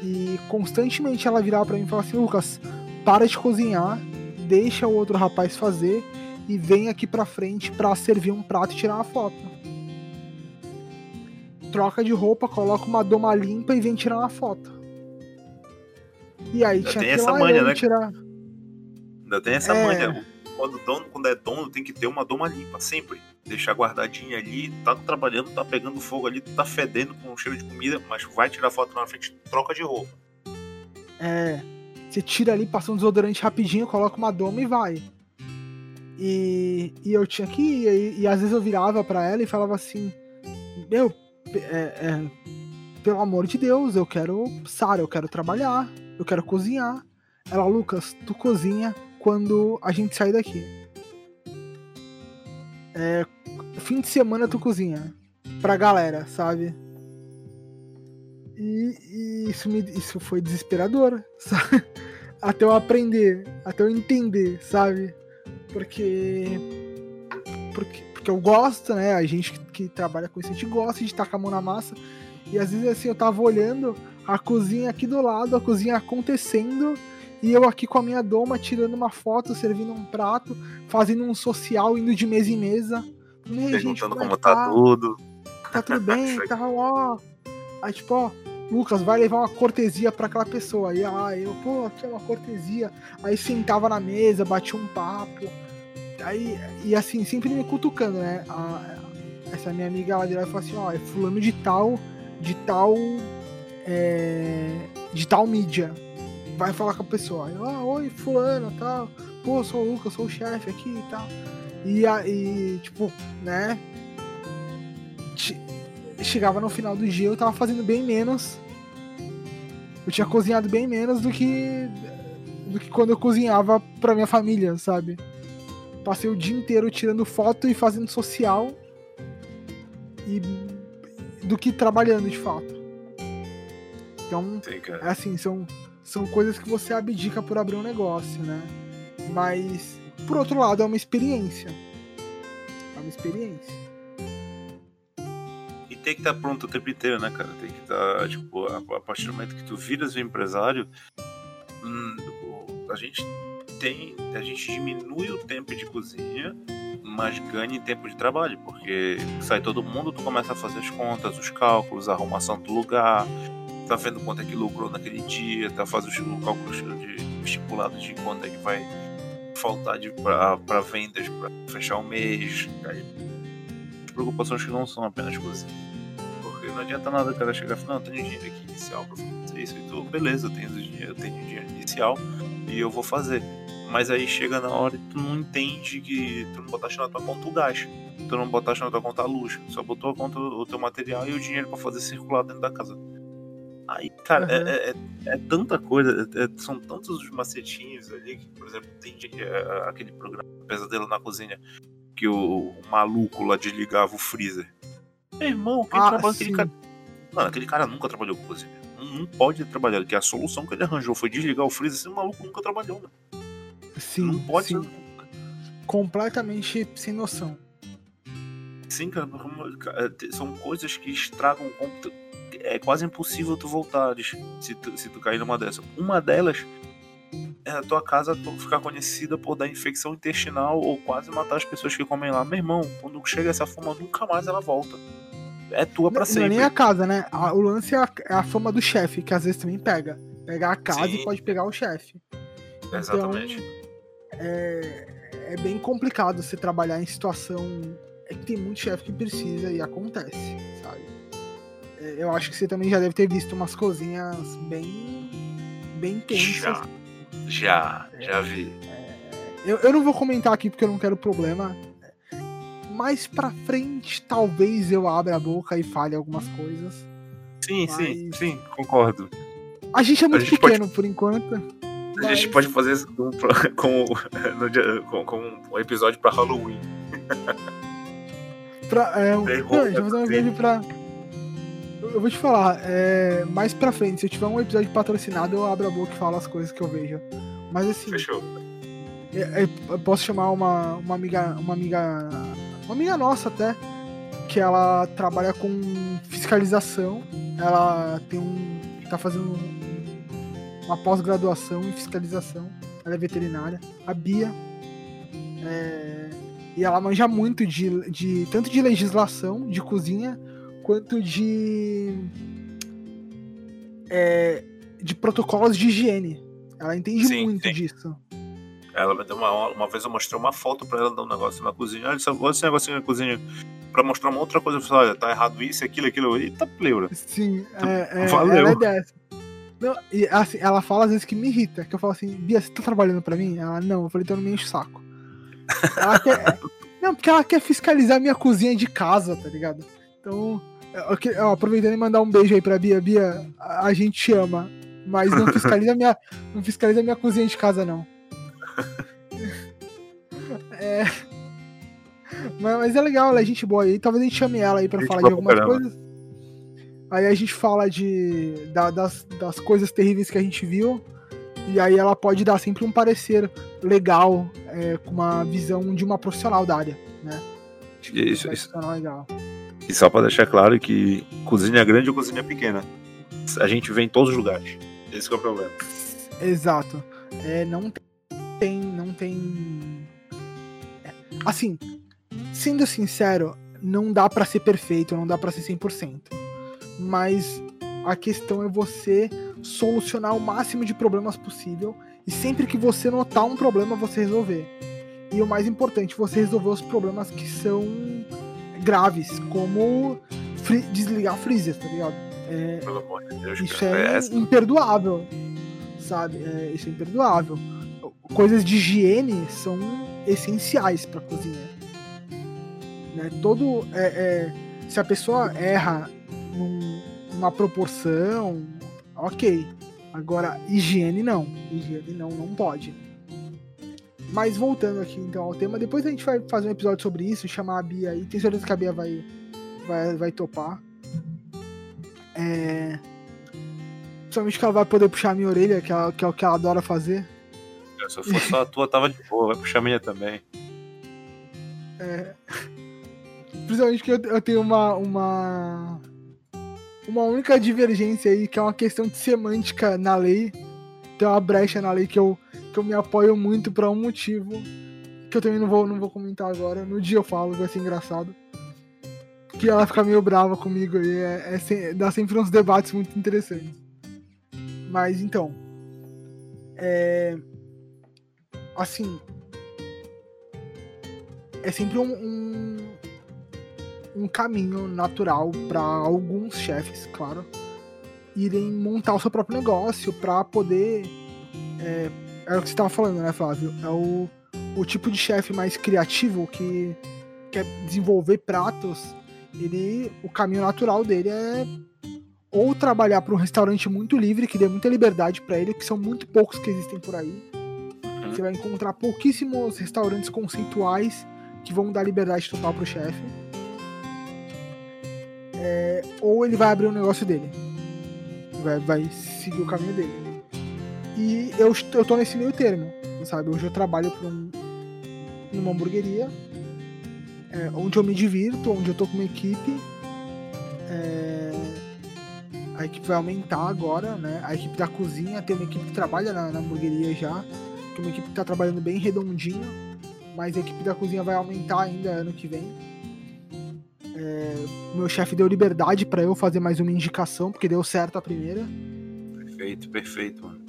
E constantemente ela virava para mim e falava assim: Lucas, para de cozinhar, deixa o outro rapaz fazer e vem aqui pra frente para servir um prato e tirar uma foto. Troca de roupa, coloca uma doma limpa e vem tirar uma foto. E aí Ainda tinha tem essa manha, né? Tirar... Ainda tem essa é... manha. Quando, dono, quando é dono, tem que ter uma doma limpa, sempre. Deixar guardadinha ali, tá trabalhando, tá pegando fogo ali, tá fedendo com cheiro de comida, mas vai tirar foto na frente, troca de roupa. É. Você tira ali, passa um desodorante rapidinho, coloca uma doma e vai. E, e eu tinha que ir, e, e às vezes eu virava para ela e falava assim: Meu, é, é, pelo amor de Deus, eu quero, Sara, eu quero trabalhar, eu quero cozinhar. Ela, Lucas, tu cozinha quando a gente sair daqui. É, fim de semana tu cozinha pra galera, sabe? E, e isso, me, isso foi desesperador, [laughs] sabe? Até eu aprender, até eu entender, sabe? porque, porque, porque eu gosto, né? A gente que, que trabalha com isso, a gente gosta de tacar a mão na massa. E às vezes assim, eu tava olhando a cozinha aqui do lado, a cozinha acontecendo, e eu aqui com a minha doma tirando uma foto, servindo um prato, fazendo um social, indo de mesa em mesa. Perguntando gente, como, como é tá, tá tudo. Tá tudo [laughs] bem, tal, ó. Aí tipo, ó, Lucas, vai levar uma cortesia para aquela pessoa. Aí, ah, eu, pô, aqui é uma cortesia. Aí sentava na mesa, batia um papo. Aí, e assim, sempre me cutucando, né? A, essa minha amiga ela virava e falou assim: ó, é fulano de tal, de tal. É, de tal mídia. Vai falar com a pessoa. Eu, ah, oi, fulano, tal. Pô, sou o Lucas, sou o chefe aqui e tal. E aí, tipo, né? Chegava no final do dia, eu tava fazendo bem menos. Eu tinha cozinhado bem menos do que. do que quando eu cozinhava pra minha família, sabe? Passei o dia inteiro tirando foto e fazendo social. E. do que trabalhando de fato. Então, Sim, é assim, são, são coisas que você abdica por abrir um negócio, né? Mas, por outro lado, é uma experiência. É uma experiência. Tem que estar tá pronto o tempo inteiro, né, cara? Tem que estar, tá, tipo, a, a, partir do momento que tu viras um empresário, hum, a gente tem, a gente diminui o tempo de cozinha, mas ganha em tempo de trabalho, porque sai todo mundo, tu começa a fazer as contas, os cálculos, a arrumação do lugar, tá vendo quanto é que lucrou naquele dia, tá fazendo os cálculos de, estipulados de quanto é que vai faltar para vendas para fechar o mês. Aí, preocupações que não são apenas cozinha. Não adianta nada o cara chegar e falar, não, eu tenho dinheiro aqui inicial para fazer isso e tudo, beleza, eu tenho dinheiro, eu tenho dinheiro inicial e eu vou fazer. Mas aí chega na hora e tu não entende que tu não botaste na tua conta o gás. Tu não botaste na tua conta a luz. Só botou a conta o teu material e o dinheiro para fazer circular dentro da casa. Aí, cara, Uhum. é, é- é- tanta coisa, é- é- são tantos os macetinhos ali, que, por exemplo, tem é, aquele programa Pesadelo na Cozinha, que o, o maluco lá desligava o freezer. Meu irmão, quem Ah, trabalha aquele cara. Mano, aquele cara nunca trabalhou com cozinha. Não, não pode ter trabalhado, que a solução que ele arranjou foi desligar o freezer, esse maluco nunca trabalhou, mano. Sim, Não pode sim. ser. Completamente sem noção. Sim, cara, te- são coisas que estragam o computador. É quase impossível tu voltares se tu, se tu cair numa dessas. Uma delas é a tua casa ficar conhecida por dar infecção intestinal ou quase matar as pessoas que comem lá. Meu irmão, quando chega essa fama, nunca mais ela volta. É tua pra Não, não é nem sempre. a casa, né? A- o lance é a, é a fama do chefe, que às vezes também pega. Pegar a casa Sim. e pode pegar o chefe. Exatamente. É, é bem complicado você trabalhar em situação. É que tem muito chefe que precisa e acontece, sabe? É, eu acho que você também já deve ter visto umas cozinhas bem. bem tensas. Já. Já, já vi. Eu, eu não vou comentar aqui porque eu não quero problema. Mais pra frente, talvez eu abra a boca e fale algumas coisas. Sim, sim, Mas- sim, concordo. A gente é muito gente pequeno por enquanto. A gente mas- pode fazer isso com, [laughs] com, com- com um episódio pra Halloween. Pra, é, um- não, a gente vai fazer um pra. Eu eu vou te falar, é, mais pra frente, se eu tiver um episódio patrocinado, eu abro a boca e falo as coisas que eu vejo. Mas assim, Fechou. é- é, eu posso chamar uma, uma amiga. Uma amiga. Uma amiga nossa até. Que ela trabalha com fiscalização. Ela tem um. tá fazendo um- uma pós-graduação em fiscalização. Ela é veterinária. A Bia. É, e ela manja muito de, de. tanto de legislação, de cozinha, quanto de. é, de protocolos de higiene. Ela entende Sim, muito sim. disso. Ela me deu uma, uma vez eu mostrei uma foto pra ela de um negócio na cozinha. Olha, só- olha esse negocinho na cozinha. Pra mostrar uma outra coisa. Eu falei, olha, tá errado isso, aquilo, aquilo. Eita, pleura. Sim, é, é, Valeu. ela é dessa. Não, e assim, ela fala às vezes que me irrita, que eu falo assim, Bia, você tá trabalhando pra mim? Ela, não, eu falei, então não me enche o saco. Ela quer, não, porque ela quer fiscalizar minha cozinha de casa, tá ligado? Então, eu, que- ó, aproveitando e mandar um beijo aí pra Bia, Bia, a, a gente te ama, mas não fiscaliza minha, não fiscaliza minha cozinha de casa, não. É, mas, é legal, ela é gente boa aí, talvez a gente chame ela aí pra falar de algumas caramba. coisas. Aí a gente fala de da- das, das coisas terríveis que a gente viu. E aí ela pode dar sempre um parecer legal, é, com uma visão de uma profissional da área, né? Que Isso, isso. legal. E só pra deixar claro que cozinha grande ou cozinha pequena. A gente vê em todos os lugares. Esse que é o problema. Exato. É, não tem. Não tem. é, Assim, sendo sincero, não dá pra ser perfeito, não dá pra ser 100%. Mas a questão é você solucionar o máximo de problemas possível e sempre que você notar um problema, você resolver. E o mais importante, você resolver os problemas que são graves, como desligar freezer, tá ligado? É, Pelo amor de Deus. isso cara. é essa- imperdoável, sabe? É, isso é imperdoável. Coisas de higiene são essenciais para cozinha. Né? Todo, é, é, se a pessoa erra num- numa proporção, ok. Agora, higiene não. Higiene não, não pode. Mas voltando aqui então ao tema, depois a gente vai fazer um episódio sobre isso, chamar a Bia aí. Tenho certeza que a Bia vai, vai, vai topar. É. Principalmente que ela vai poder puxar a minha orelha, que, ela- que é o que ela adora fazer. Se eu fosse só a tua, tava de boa. Vai puxar a minha também. É. Principalmente que eu, eu tenho uma, uma. Uma única divergência aí, que é uma questão de semântica na lei. Tem uma brecha na lei que eu, que eu me apoio muito por um motivo. Que eu também não vou, não vou comentar agora. No dia eu falo, vai ser engraçado. Que ela fica meio brava comigo e é, é dá sempre uns debates muito interessantes. Mas então. É. Assim, é sempre um, um, um caminho natural para alguns chefes, claro, irem montar o seu próprio negócio para poder. É, é o que você estava falando, né, Flávio? É o, o tipo de chefe mais criativo que quer desenvolver pratos. Ele, o caminho natural dele é ou trabalhar para um restaurante muito livre, que dê muita liberdade para ele, que são muito poucos que existem por aí. Uhum. Você vai encontrar pouquíssimos restaurantes conceituais que vão dar liberdade total pro chefe. É, ou ele vai abrir um negócio dele. Vai, vai seguir o caminho dele. E eu, eu tô nesse meio termo, sabe? Hoje eu trabalho para um, numa hamburgueria, é, onde eu me divirto, onde eu tô com uma equipe. É, a equipe vai aumentar agora, né? A equipe da cozinha tem uma equipe que trabalha na, na hamburgueria já, que uma equipe que tá trabalhando bem redondinho, mas a equipe da cozinha vai aumentar ainda ano que vem. É, meu chefe deu liberdade para eu fazer mais uma indicação, porque deu certo a primeira. Perfeito, perfeito, mano.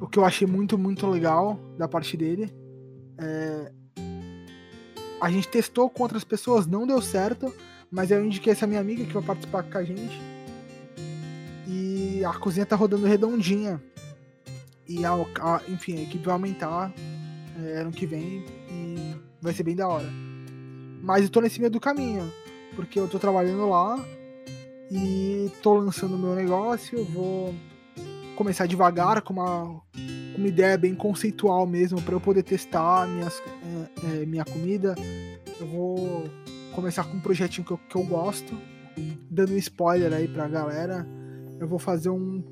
o que eu achei muito, muito legal da parte dele. É... A gente testou com outras pessoas, não deu certo, mas eu indiquei essa minha amiga que vai participar com a gente. E a cozinha tá rodando redondinha. E a, a- enfim, a equipe vai aumentar é, ano que vem e vai ser bem da hora. Mas eu tô nesse meio do caminho, porque eu tô trabalhando lá e tô lançando meu negócio, vou começar devagar com uma, uma ideia bem conceitual mesmo para eu poder testar minhas, é, é, minha comida. Eu vou começar com um projetinho que eu, que eu gosto, dando um spoiler aí pra galera. Eu vou fazer um,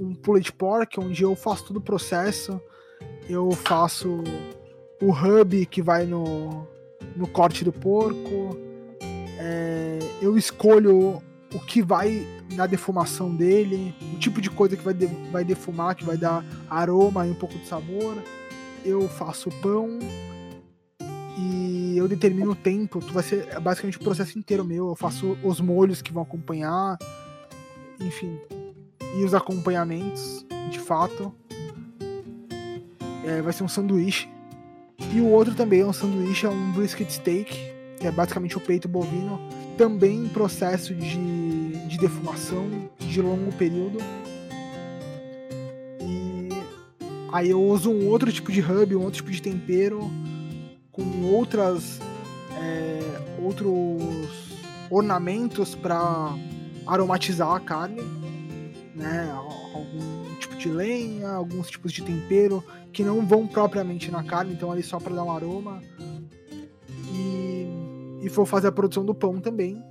um pulled pork, onde eu faço todo o processo. Eu faço o hub que vai no, no corte do porco. É, eu escolho o que vai na defumação dele, o tipo de coisa que vai, de- vai defumar, que vai dar aroma e um pouco de sabor. Eu faço o pão e eu determino o tempo. Vai ser basicamente o processo inteiro meu. Eu faço os molhos que vão acompanhar, enfim, e os acompanhamentos, de fato. É, vai ser um sanduíche. E o outro também é um sanduíche, é um brisket steak, que é basicamente o peito bovino também em processo de, de defumação de longo período. E aí eu uso um outro tipo de hub, um outro tipo de tempero, com outras é, outros ornamentos para aromatizar a carne, né? Algum tipo de lenha, alguns tipos de tempero que não vão propriamente na carne, então ali só para dar um aroma. E e vou fazer a produção do pão também.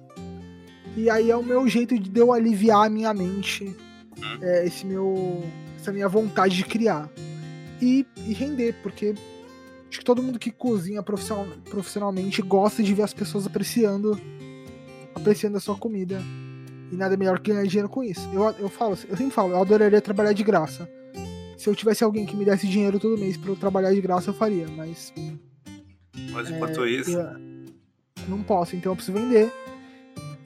E aí é o meu jeito de eu aliviar a minha mente, é, esse meu, essa minha vontade de criar e, e render, porque acho que todo mundo que cozinha profissional, profissionalmente gosta de ver as pessoas apreciando, apreciando a sua comida. E nada melhor que ganhar dinheiro com isso. Eu, eu falo, eu sempre falo, eu adoraria trabalhar de graça. Se eu tivesse alguém que me desse dinheiro todo mês para eu trabalhar de graça, eu faria, mas Mas enquanto isso, eu não posso, então eu preciso vender.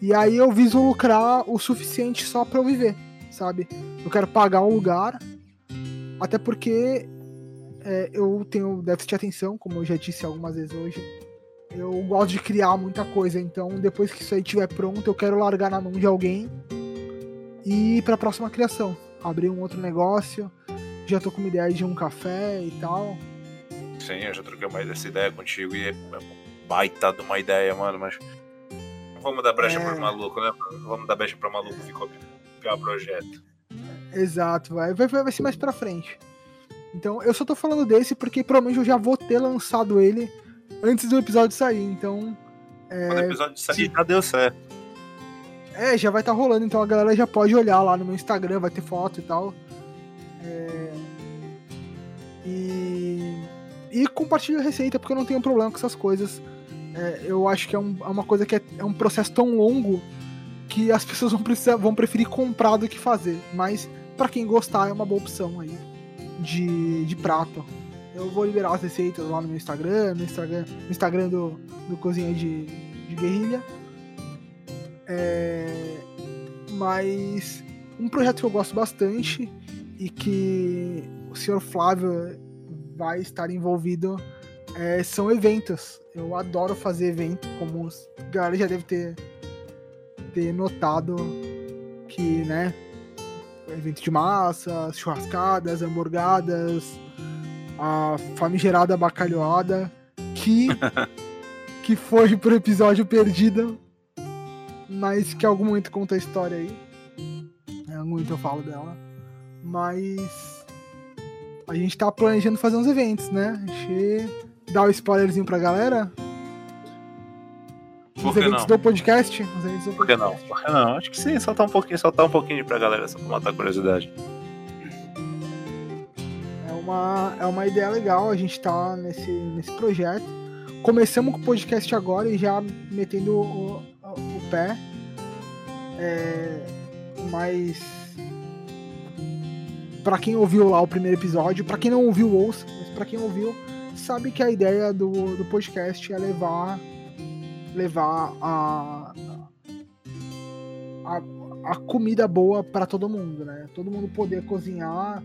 E aí eu viso lucrar o suficiente só pra eu viver, sabe? Eu quero pagar o lugar, até porque é, eu tenho déficit de atenção, como eu já disse algumas vezes hoje. Eu gosto de criar muita coisa, então depois que isso aí estiver pronto, eu quero largar na mão de alguém e ir pra próxima criação. Abrir um outro negócio, já tô com uma ideia de um café e tal. sim, eu já troquei mais essa ideia contigo e é baita de uma ideia, mano, mas. Vamos dar brecha É. pro maluco, né? Vamos dar brecha pro maluco que copiar o projeto. Exato, vai, vai, vai ser mais pra frente. Então, eu só tô falando desse porque provavelmente eu já vou ter lançado ele antes do episódio sair. Então, Quando o episódio sair, já deu certo. é, já vai estar rolando. Então a galera já pode olhar lá no meu Instagram, vai ter foto e tal. É, e, e compartilha a receita porque eu não tenho problema com essas coisas. É, eu acho que é, um- é uma coisa que é, é um processo tão longo que as [laughs] pessoas vão, precisar, vão preferir comprar do que fazer. Mas pra quem gostar é uma boa opção aí de, de prato. Eu vou liberar as receitas lá no meu Instagram, no Instagram, no Instagram do, do Cozinha de, de Guerrilha. É, mas um projeto que eu gosto bastante e que o senhor Flávio vai estar envolvido é, são eventos. Eu adoro fazer evento, como a galera já deve ter, ter notado que, né? Evento de massa, churrascadas, hamburgadas, a famigerada bacalhoada, que, [laughs] que foi pro episódio perdido, mas que em algum momento conta a história aí. muito eu falo dela. Mas a gente tá planejando fazer uns eventos, né? A gente dá o um spoilerzinho pra galera. Os eventos não? do podcast. Os eventos do Por que não? podcast. Por que não? Acho que sim, soltar um pouquinho, soltar um pouquinho pra galera, só pra matar a curiosidade. Uma, é uma ideia legal, a gente tá nesse, nesse projeto. Começamos com o podcast agora e já metendo o, o- o pé. É, mas. Pra quem ouviu lá o primeiro episódio, pra quem não ouviu, ouça, mas pra quem ouviu, sabe que a ideia do, do podcast é levar. levar a. a, a comida boa pra todo mundo, né? Todo mundo poder cozinhar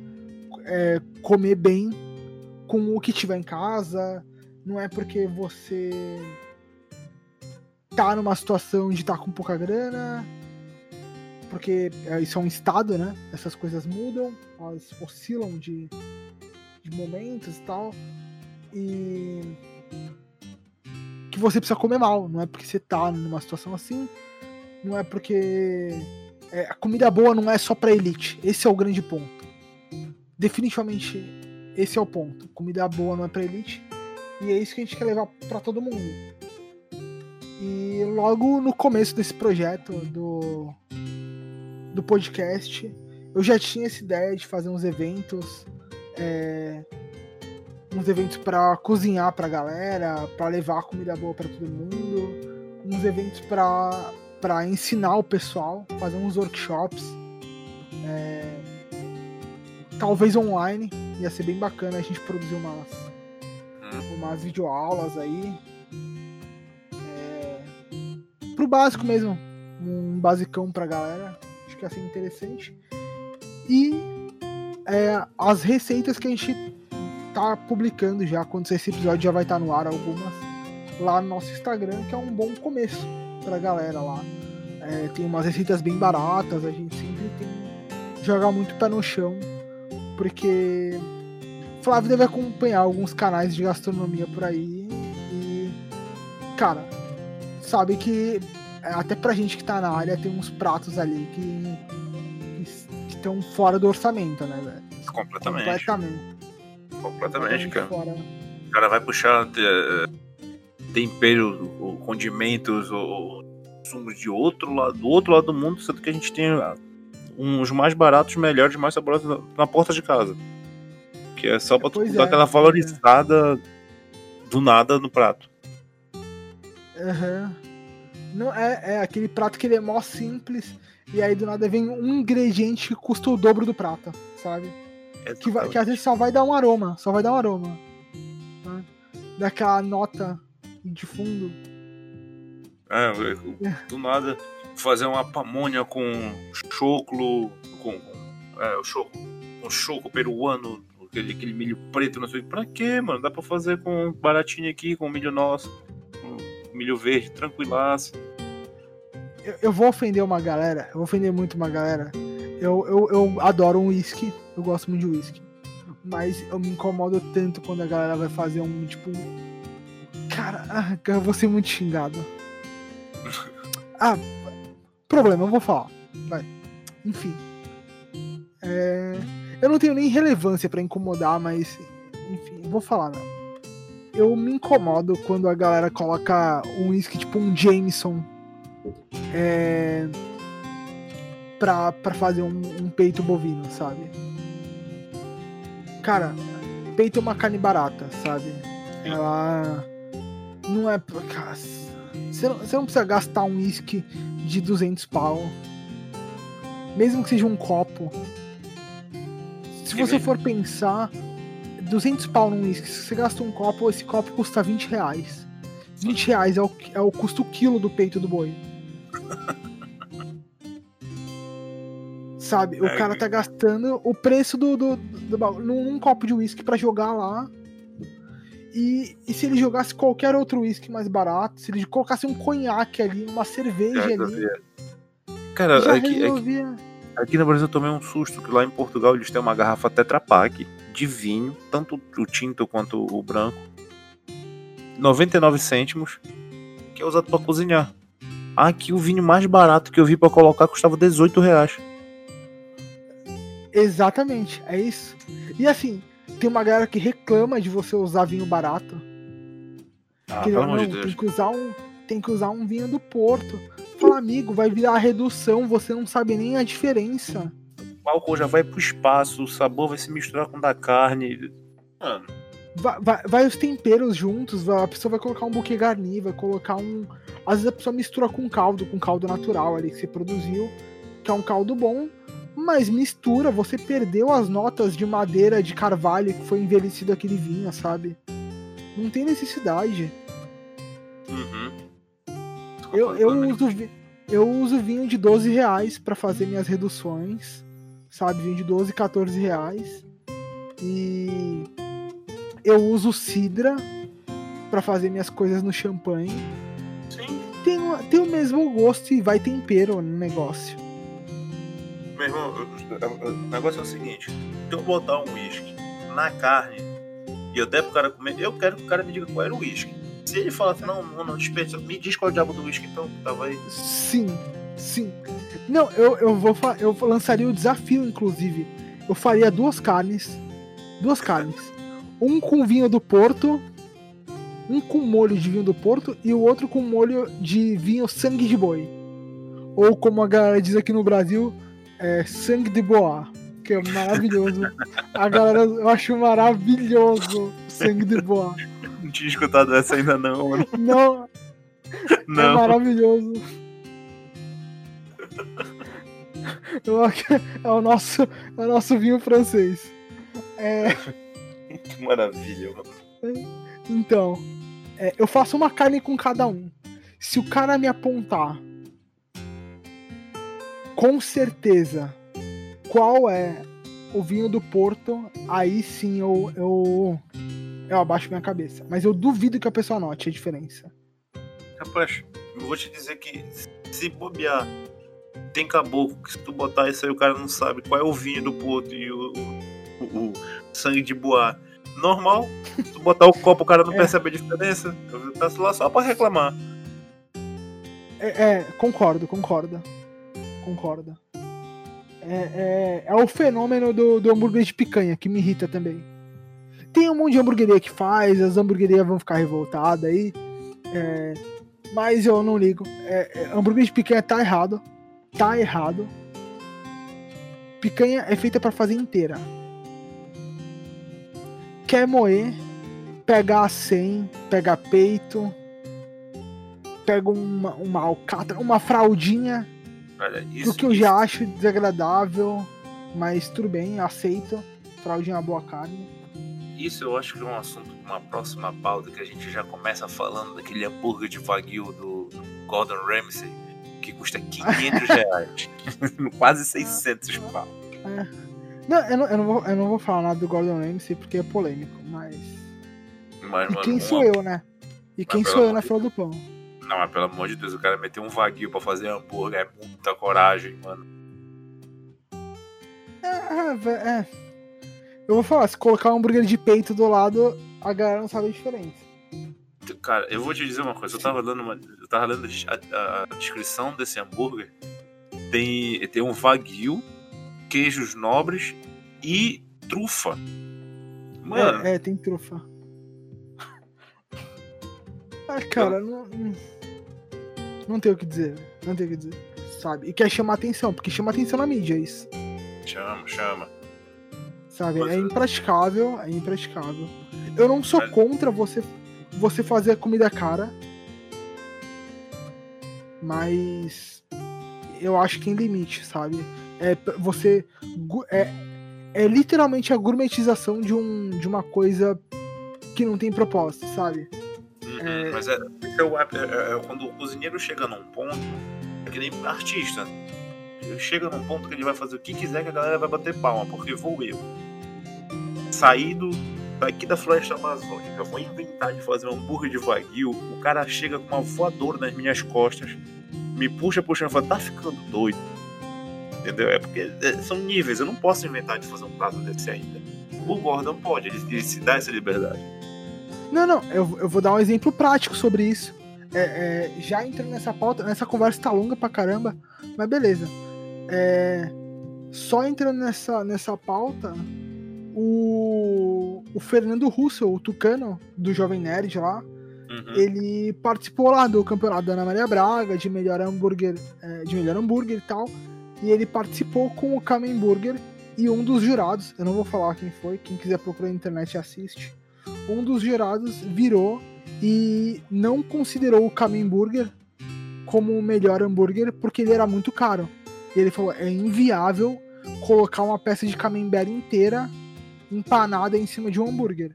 é, comer bem com o que tiver em casa. Não é porque você tá numa situação de estar com pouca grana, porque é, isso é um estado, né? Essas coisas mudam, elas oscilam de, de momentos e tal. E que você precisa comer mal, não é porque você tá numa situação assim, não é porque é, a comida boa não é só pra elite. Esse é o grande ponto definitivamente esse é o ponto. Comida boa não é pra elite. E é isso que a gente quer levar pra todo mundo. E logo no começo desse projeto do, do podcast, eu já tinha essa ideia de fazer uns eventos. é, uns eventos pra cozinhar pra galera, pra levar comida boa pra todo mundo. Uns eventos para ensinar o pessoal, fazer uns workshops. é, talvez online, ia ser bem bacana a gente produzir umas, umas videoaulas aí. É, pro básico mesmo, um basicão pra galera, acho que ia ser interessante. E é, as receitas que a gente tá publicando já, quando esse episódio já vai estar no ar, algumas, lá no nosso Instagram, que é um bom começo pra galera lá. É, tem umas receitas bem baratas, a gente sempre tem que jogar muito pé no chão porque Flávio deve acompanhar alguns canais de gastronomia por aí e, cara, sabe que é, até pra gente que tá na área tem uns pratos ali que estão fora do orçamento, né, velho? Completamente. Completamente. Completamente, cara. fora. O cara vai puxar eh, tempero, ou condimentos, ou sumos de outro lado, do outro lado do mundo, sendo que a gente tem ah, uns mais baratos, melhores, mais saborosos na- na porta de casa. Que é só pra tu Pois dar é, aquela pois é. valorizada do nada no prato. Aham. Não, é, é aquele prato que ele é mó simples e aí do nada vem um ingrediente que custa o dobro do prato, sabe? Que, vai- que às vezes só vai dar um aroma, só vai dar um aroma. Né? Daquela nota de fundo. É, do nada fazer uma pamonha com choclo, com é, o choco, um choco peruano, aquele, aquele milho preto, não sei pra quê, mano? Dá pra fazer com baratinho aqui, com milho nosso, com milho verde, tranquilaço. Eu, eu vou ofender uma galera, eu vou ofender muito uma galera. Eu, eu, eu adoro um whisky, eu gosto muito de whisky. Mas eu me incomodo tanto quando a galera vai fazer um, tipo. Cara, ah, eu vou ser muito xingado. [laughs] Ah, problema, eu vou falar. Vai. Enfim. É, eu não tenho nem relevância pra incomodar, mas. Enfim, vou falar, não. Eu me incomodo quando a galera coloca um whisky tipo um Jameson é, pra, pra fazer um, um peito bovino, sabe? Cara, peito é uma carne barata, sabe? Ela não é. Cara, você não, você não precisa gastar um uísque de 200 pau. Mesmo que seja um copo. Se você for pensar, 200 pau num uísque, se você gasta um copo, esse copo custa 20 reais. 20 reais é o, é o custo quilo do peito do boi. [laughs] Sabe, o É, cara tá gastando o preço do, do, do, bagulho num, num copo de uísque pra jogar lá. E, e se ele jogasse qualquer outro uísque mais barato, se ele colocasse um conhaque ali, uma cerveja ali, Cara, já aqui, aqui, resolvia. aqui no Brasil eu tomei um susto, que lá em Portugal eles têm uma garrafa Tetra Pak de vinho, tanto o tinto quanto o branco, 99 cêntimos, que é usado pra cozinhar. Aqui o vinho mais barato que eu vi pra colocar custava 18 reais. Exatamente, é isso. E assim, tem uma galera que reclama de você usar vinho barato. Ah, que pelo não, amor de Deus. tem que usar um, tem que usar um vinho do Porto. Fala, amigo, vai virar redução, você não sabe nem a diferença. O álcool já vai pro espaço, o sabor vai se misturar com o da carne. Mano, Vai, vai, vai os temperos juntos, a pessoa vai colocar um buquê garni, vai colocar um. Às vezes a pessoa mistura com caldo, com caldo natural ali que você produziu, que é um caldo bom, mas mistura, você perdeu as notas de madeira de carvalho que foi envelhecido aquele vinho, sabe? Não tem necessidade. uhum. Eu, eu, uso, eu uso vinho de 12 reais pra fazer minhas reduções, sabe? Vinho de 12, 14 reais. E eu uso cidra pra fazer minhas coisas no champanhe. Sim. Tem, tem o mesmo gosto e vai tempero no negócio. Meu irmão, o negócio é o seguinte: se eu botar um uísque na carne e eu der pro cara comer, eu quero que o cara me diga qual era o uísque. Se ele falar assim, não, não, desperdiça, me diz qual é o diabo do uísque então, tava aí. Sim, sim. Não, eu, eu vou eu lançaria o desafio, inclusive. Eu faria duas carnes. Duas carnes. Um com vinho do Porto. Um com molho de vinho do Porto e o outro com molho de vinho sangue de boi. Ou como a galera diz aqui no Brasil, é sangue de boa. Que é maravilhoso. A galera, eu acho maravilhoso sangue de boa. Não tinha escutado essa ainda não, mano. Não, [laughs] É Não. maravilhoso. Eu acho que É o nosso, é o nosso vinho francês. É, Que maravilha, mano. então, é, eu faço uma carne com cada um. Se o cara me apontar com certeza qual é o vinho do Porto, aí sim eu, eu, eu abaixo minha cabeça. Mas eu duvido que a pessoa note a diferença. Rapaz, eu vou te dizer que se bobear, tem caboclo que se tu botar isso aí, o cara não sabe qual é o vinho do Porto e o, o, o sangue de boa. Normal, se tu botar o copo, o cara não É. percebe a diferença. Tá lá só pra reclamar. É, é, concordo, concordo. Concordo. É, é, é o fenômeno do, do hambúrguer de picanha que me irrita também. Tem um monte de hamburgueria que faz, as hamburguerias vão ficar revoltadas aí. é, mas eu não ligo. É, é, hambúrguer de picanha tá errado. Tá errado. Picanha é feita pra fazer inteira. Quer moer, pega a 100, pega peito, pega uma, uma alcatra, uma fraldinha, Olha, do isso, que eu já acho desagradável, mas tudo bem, aceito. Fraldinha é uma boa carne. isso eu acho que é um assunto, uma próxima pauta que a gente já começa falando daquele hambúrguer de Wagyu do Gordon Ramsay, que custa 500 [laughs] reais. Quase 600 pau. Não, eu não, eu, não vou, eu não vou falar nada do Gordon Ramsay porque é polêmico, mas. Mas, E quem sou eu, né? E quem pelo sou eu na fila do pão? Não, mas pelo amor de Deus, o cara meteu um vaguio pra fazer hambúrguer, é muita coragem, mano. É, vé- é. Eu vou falar, se colocar um hambúrguer de peito do lado, a galera não sabe a diferença. Cara, eu vou te dizer uma coisa, eu tava lendo, uma, eu tava lendo a, a descrição desse hambúrguer. Tem, tem um vaguio, queijos nobres e trufa. Mano, É, é, tem trufa. Ah, cara, não, não. Tem o que dizer. Não tem o que dizer. Sabe? E quer chamar atenção, porque chama atenção na mídia isso. chama, chama. Sabe? Mas- É impraticável, é impraticável. Eu não sou Mas- contra você, você fazer a comida cara. Mas eu acho que tem limite, sabe? É você é, é literalmente a gourmetização de um de uma coisa que não tem propósito, sabe? Uhum, É. Mas é, é, é- é- é quando o cozinheiro chega num ponto, é que nem artista. Ele chega num ponto que ele vai fazer o que quiser que a galera vai bater palma, porque vou eu. Saído daqui da floresta amazônica, vou inventar de fazer um hambúrguer de wagyu, o cara chega com uma voadora nas minhas costas, me puxa, puxa e fala, tá ficando doido. Entendeu? É porque são níveis, eu não posso inventar de fazer um prato desse ainda. O Gordon pode, ele, ele se dá essa liberdade. Não, não, eu, eu vou dar um exemplo prático sobre isso. É, é, já entrando nessa pauta, nessa conversa tá longa pra caramba, mas beleza. É, Só entrando nessa, nessa pauta, o, o Fernando Russell, o Tucano, do Jovem Nerd lá, Uhum. ele participou lá do campeonato da Ana Maria Braga, de melhor hambúrguer, é, de melhor hambúrguer e tal. E ele participou com o Kamen Burger e um dos jurados, eu não vou falar quem foi, quem quiser procurar na internet assiste. Um dos jurados virou e não considerou o Kamen Burger como o melhor hambúrguer porque ele era muito caro. Ele falou: é inviável colocar uma peça de camembert inteira empanada em cima de um hambúrguer.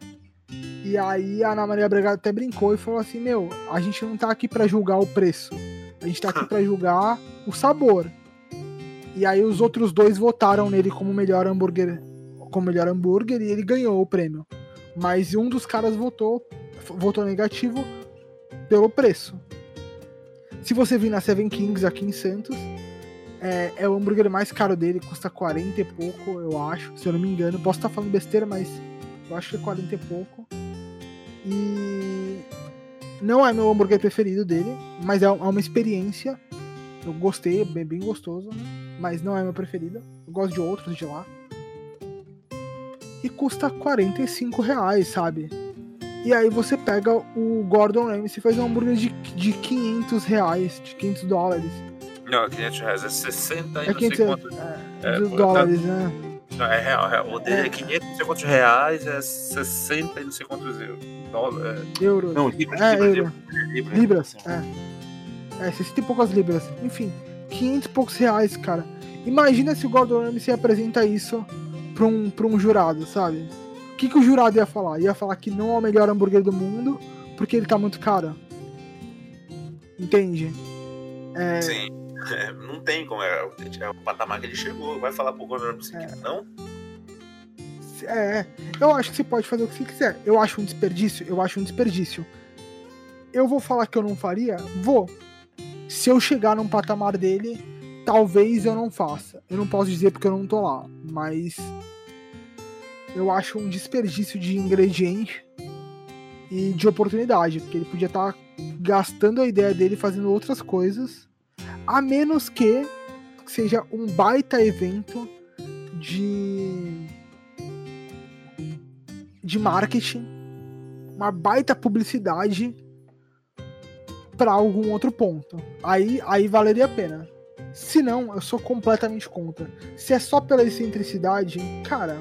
E aí a Ana Maria Braga até brincou e falou assim: Meu, a gente não tá aqui pra julgar o preço, a gente tá aqui pra julgar o sabor. E aí os outros dois votaram nele como melhor hambúrguer, como melhor hambúrguer e ele ganhou o prêmio. Mas um dos caras votou, votou negativo pelo preço. Se você vir na Seven Kings aqui em Santos, é, é o hambúrguer mais caro dele, custa 40 e pouco, eu acho, se eu não me engano. Posso estar falando besteira, mas eu acho que é 40 e pouco. E não é meu hambúrguer preferido dele, mas é é uma experiência. Eu gostei, é bem, bem gostoso, mas não é meu preferido. Eu gosto de outros de lá. E custa 45 reais, sabe? E aí você pega o Gordon Ramsay e faz um hambúrguer de, de 500 reais, de 500 dólares. Não, 500 reais é 60 e É não sei 500 quanto. é, É, dólares, né? Não, é real, é real. O dele é É. 500 e não sei quantos reais, é 60 e não sei quantos euros. Dólar, é... Euros. Não, libras, É, libras, euro. libras, libras. Libras, é. É, 60 e poucas libras. Enfim, 500 e poucos reais, cara. Imagina se o Gordon Ramsay apresenta isso pra um, pra um jurado, sabe? O que, que o jurado ia falar? Ia falar que não é o melhor hambúrguer do mundo porque ele tá muito caro. Entende? É, Sim. É, não tem como, é, é o patamar que ele chegou. Vai falar pro Gordon Ramsay É. não? É, eu acho que você pode fazer o que você quiser. Eu acho um desperdício, eu acho um desperdício. Eu vou falar que eu não faria? Vou. Se eu chegar num patamar dele, talvez eu não faça. Eu não posso dizer porque eu não tô lá, mas eu acho um desperdício de ingrediente e de oportunidade, porque ele podia estar gastando a ideia dele fazendo outras coisas, a menos que seja um baita evento de de marketing, uma baita publicidade para algum outro ponto. Aí, aí valeria a pena. Se não, eu sou completamente contra. Se é só pela excentricidade, cara,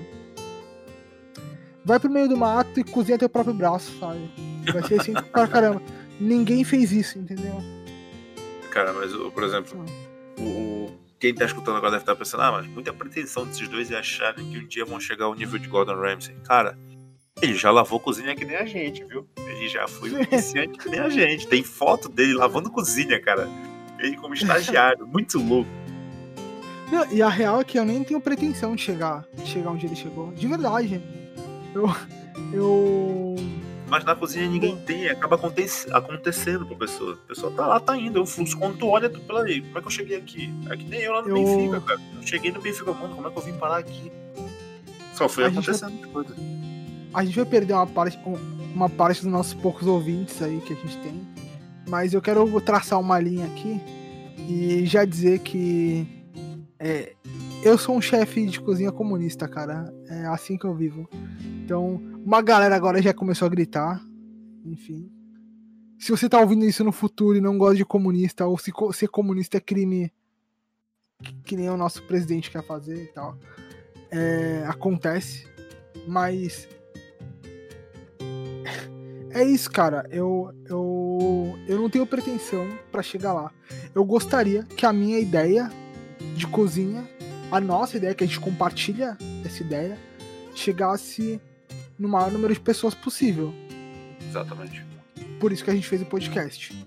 vai pro meio do mato e cozinha teu próprio braço, sabe? Vai ser assim pra caramba. Ninguém fez isso, entendeu? Cara, mas, por exemplo, o, o- quem tá escutando agora deve estar pensando, ah, mas muita pretensão desses dois é acharem que um dia vão chegar ao nível de Gordon Ramsay. Cara, ele já lavou cozinha que nem a gente, viu? Ele já foi [laughs] um iniciante que nem a gente. Tem foto dele lavando cozinha, cara. Ele como estagiário, muito louco. Não, e a real é que eu nem tenho pretensão de chegar, de chegar onde ele chegou. De verdade. Eu. Eu. Mas na cozinha ninguém tem, acaba aconte- acontecendo pra pessoa. A pessoa tá lá, tá indo. Eu fluxo. Quando tu olha, tu pela aí, como é que eu cheguei aqui? É que nem eu lá no Eu- Benfica, cara. Eu cheguei no Benfica, mano, como é que eu vim parar aqui? Só foi A gente acontecendo coisas. A gente vai perder uma parte, uma parte dos nossos poucos ouvintes aí que a gente tem. Mas eu quero traçar uma linha aqui e já dizer que é, eu sou um chefe de cozinha comunista, cara. É assim que eu vivo. Então, uma galera agora já começou a gritar. Enfim. Se você tá ouvindo isso no futuro e não gosta de comunista, ou se co- ser comunista é crime que, que nem o nosso presidente quer fazer e tal, é, acontece. Mas é isso, cara. Eu, eu, eu não tenho pretensão pra chegar lá. Eu gostaria que a minha ideia de cozinha, a nossa ideia, que a gente compartilha essa ideia, chegasse no maior número de pessoas possível. Exatamente. Por isso que a gente fez o podcast.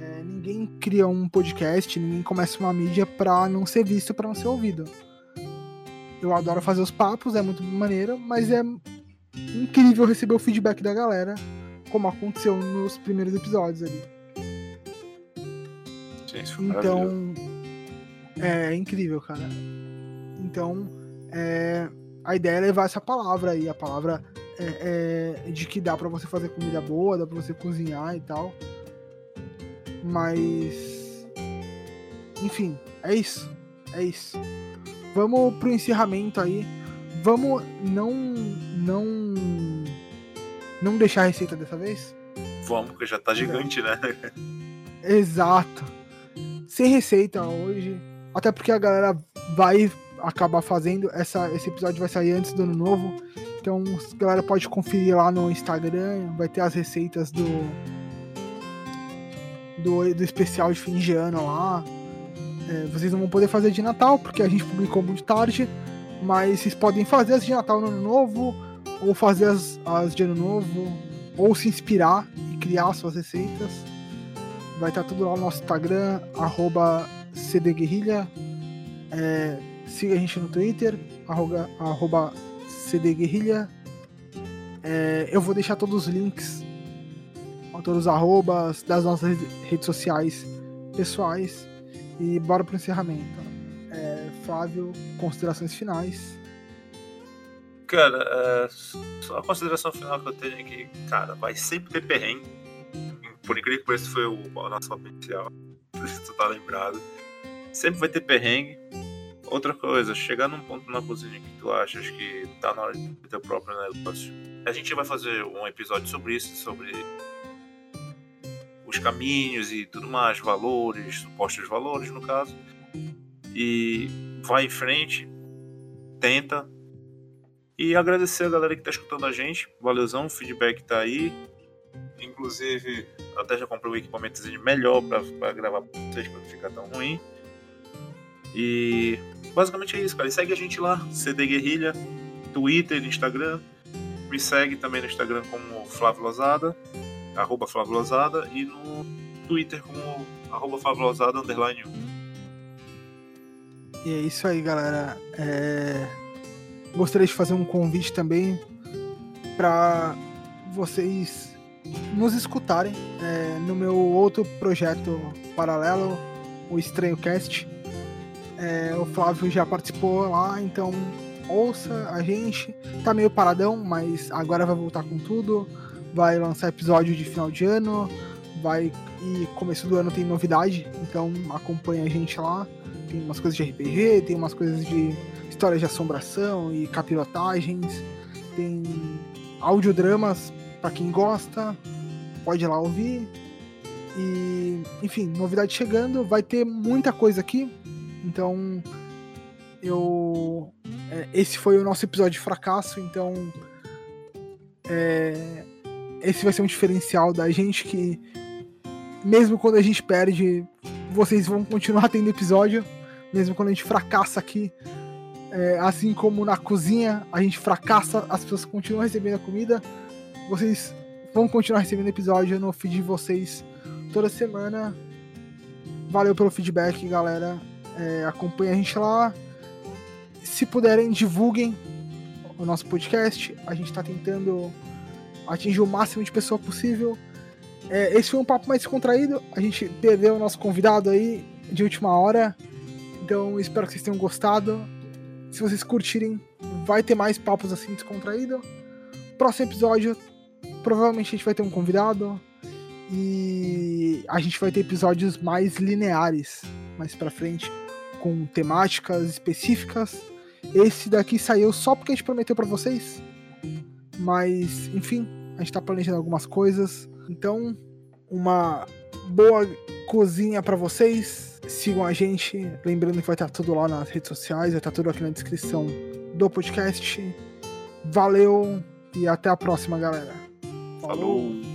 É, ninguém cria um podcast, ninguém começa uma mídia pra não ser visto, pra não ser ouvido. Eu adoro fazer os papos, é muito maneiro, mas é incrível receber o feedback da galera, como aconteceu nos primeiros episódios ali. Maravilhoso. Então, é incrível, cara. Então, é, a ideia é levar essa palavra aí, a palavra é, é de que dá pra você fazer comida boa, dá pra você cozinhar e tal. Mas, enfim, é isso, é isso. vamos pro encerramento aí. Vamos não não não deixar a receita dessa vez? Vamos, porque já tá gigante, né? Exato. Sem receita hoje. Até porque a galera vai acabar fazendo. Essa, esse episódio vai sair antes do ano novo. Então a galera pode conferir lá no Instagram. Vai ter as receitas do. Do, do especial de fim de ano lá. É, vocês não vão poder fazer de Natal, porque a gente publicou muito tarde. Mas vocês podem fazer as de Natal no ano novo. Ou fazer as, as de ano novo. Ou se inspirar e criar suas receitas. Vai estar tudo lá no nosso Instagram, arroba cdguerrilha. É, siga a gente no Twitter, arroba, arroba cdguerrilha. É, eu vou deixar todos os links, todos os arrobas das nossas redes sociais pessoais. E bora pro encerramento. É, Flávio, considerações finais. Cara, é, a consideração final que eu tenho aqui, cara, vai sempre ter perrengue. Por incrível que pareça, foi o, nosso papo inicial. [laughs] Tu tá lembrado. Sempre vai ter perrengue. Outra coisa, chegar num ponto na cozinha que tu achas que tá na hora de ter teu próprio negócio. A gente vai fazer um episódio sobre isso, sobre os caminhos e tudo mais, valores, supostos valores no caso. E vai em frente, tenta. E agradecer a galera que tá escutando a gente. Valeuzão, o feedback tá aí. Inclusive, até já comprei um equipamento melhor para gravar pra vocês, pra não ficar tão ruim. E basicamente é isso, cara. E segue a gente lá, CD Guerrilha, Twitter, Instagram. Me segue também no Instagram como Flávio Lozada, arroba Flávio Lozada, e no Twitter como arroba Flávio Lozada, underline 1. E é isso aí, galera. É... Gostaria de fazer um convite também para vocês nos escutarem é, no meu outro projeto paralelo, o Estranho Cast é, o Flávio já participou lá, então ouça a gente. Tá meio paradão, mas agora vai voltar com tudo. Vai lançar episódio de final de ano. Vai e começo do ano tem novidade, então acompanha a gente lá. Tem umas coisas de RPG, tem umas coisas de histórias de assombração e capirotagens. Tem audiodramas para quem gosta. Pode ir lá ouvir. E, enfim, novidade chegando. Vai ter muita coisa aqui. Então, eu. É, esse foi o nosso episódio de fracasso, então. É, esse vai ser um diferencial da gente que, mesmo quando a gente perde, vocês vão continuar tendo episódio, mesmo quando a gente fracassa aqui. É, assim como na cozinha a gente fracassa, as pessoas continuam recebendo a comida, vocês vão continuar recebendo episódio no feed de vocês toda semana. Valeu pelo feedback, galera. É, acompanhe a gente lá. Se puderem, divulguem o nosso podcast. A gente está tentando atingir o máximo de pessoa possível. É, esse foi um papo mais contraído. A gente perdeu o nosso convidado aí de última hora. Então espero que vocês tenham gostado. Se vocês curtirem, vai ter mais papos assim descontraído. Próximo episódio, provavelmente a gente vai ter um convidado. E a gente vai ter episódios mais lineares mais pra frente com temáticas específicas. Esse daqui saiu só porque a gente prometeu para vocês. Mas, enfim, a gente tá planejando algumas coisas. Então, uma boa cozinha para vocês. Sigam a gente. Lembrando que vai estar tudo lá nas redes sociais, vai estar tudo aqui na descrição do podcast. Valeu e até a próxima, galera. Falou.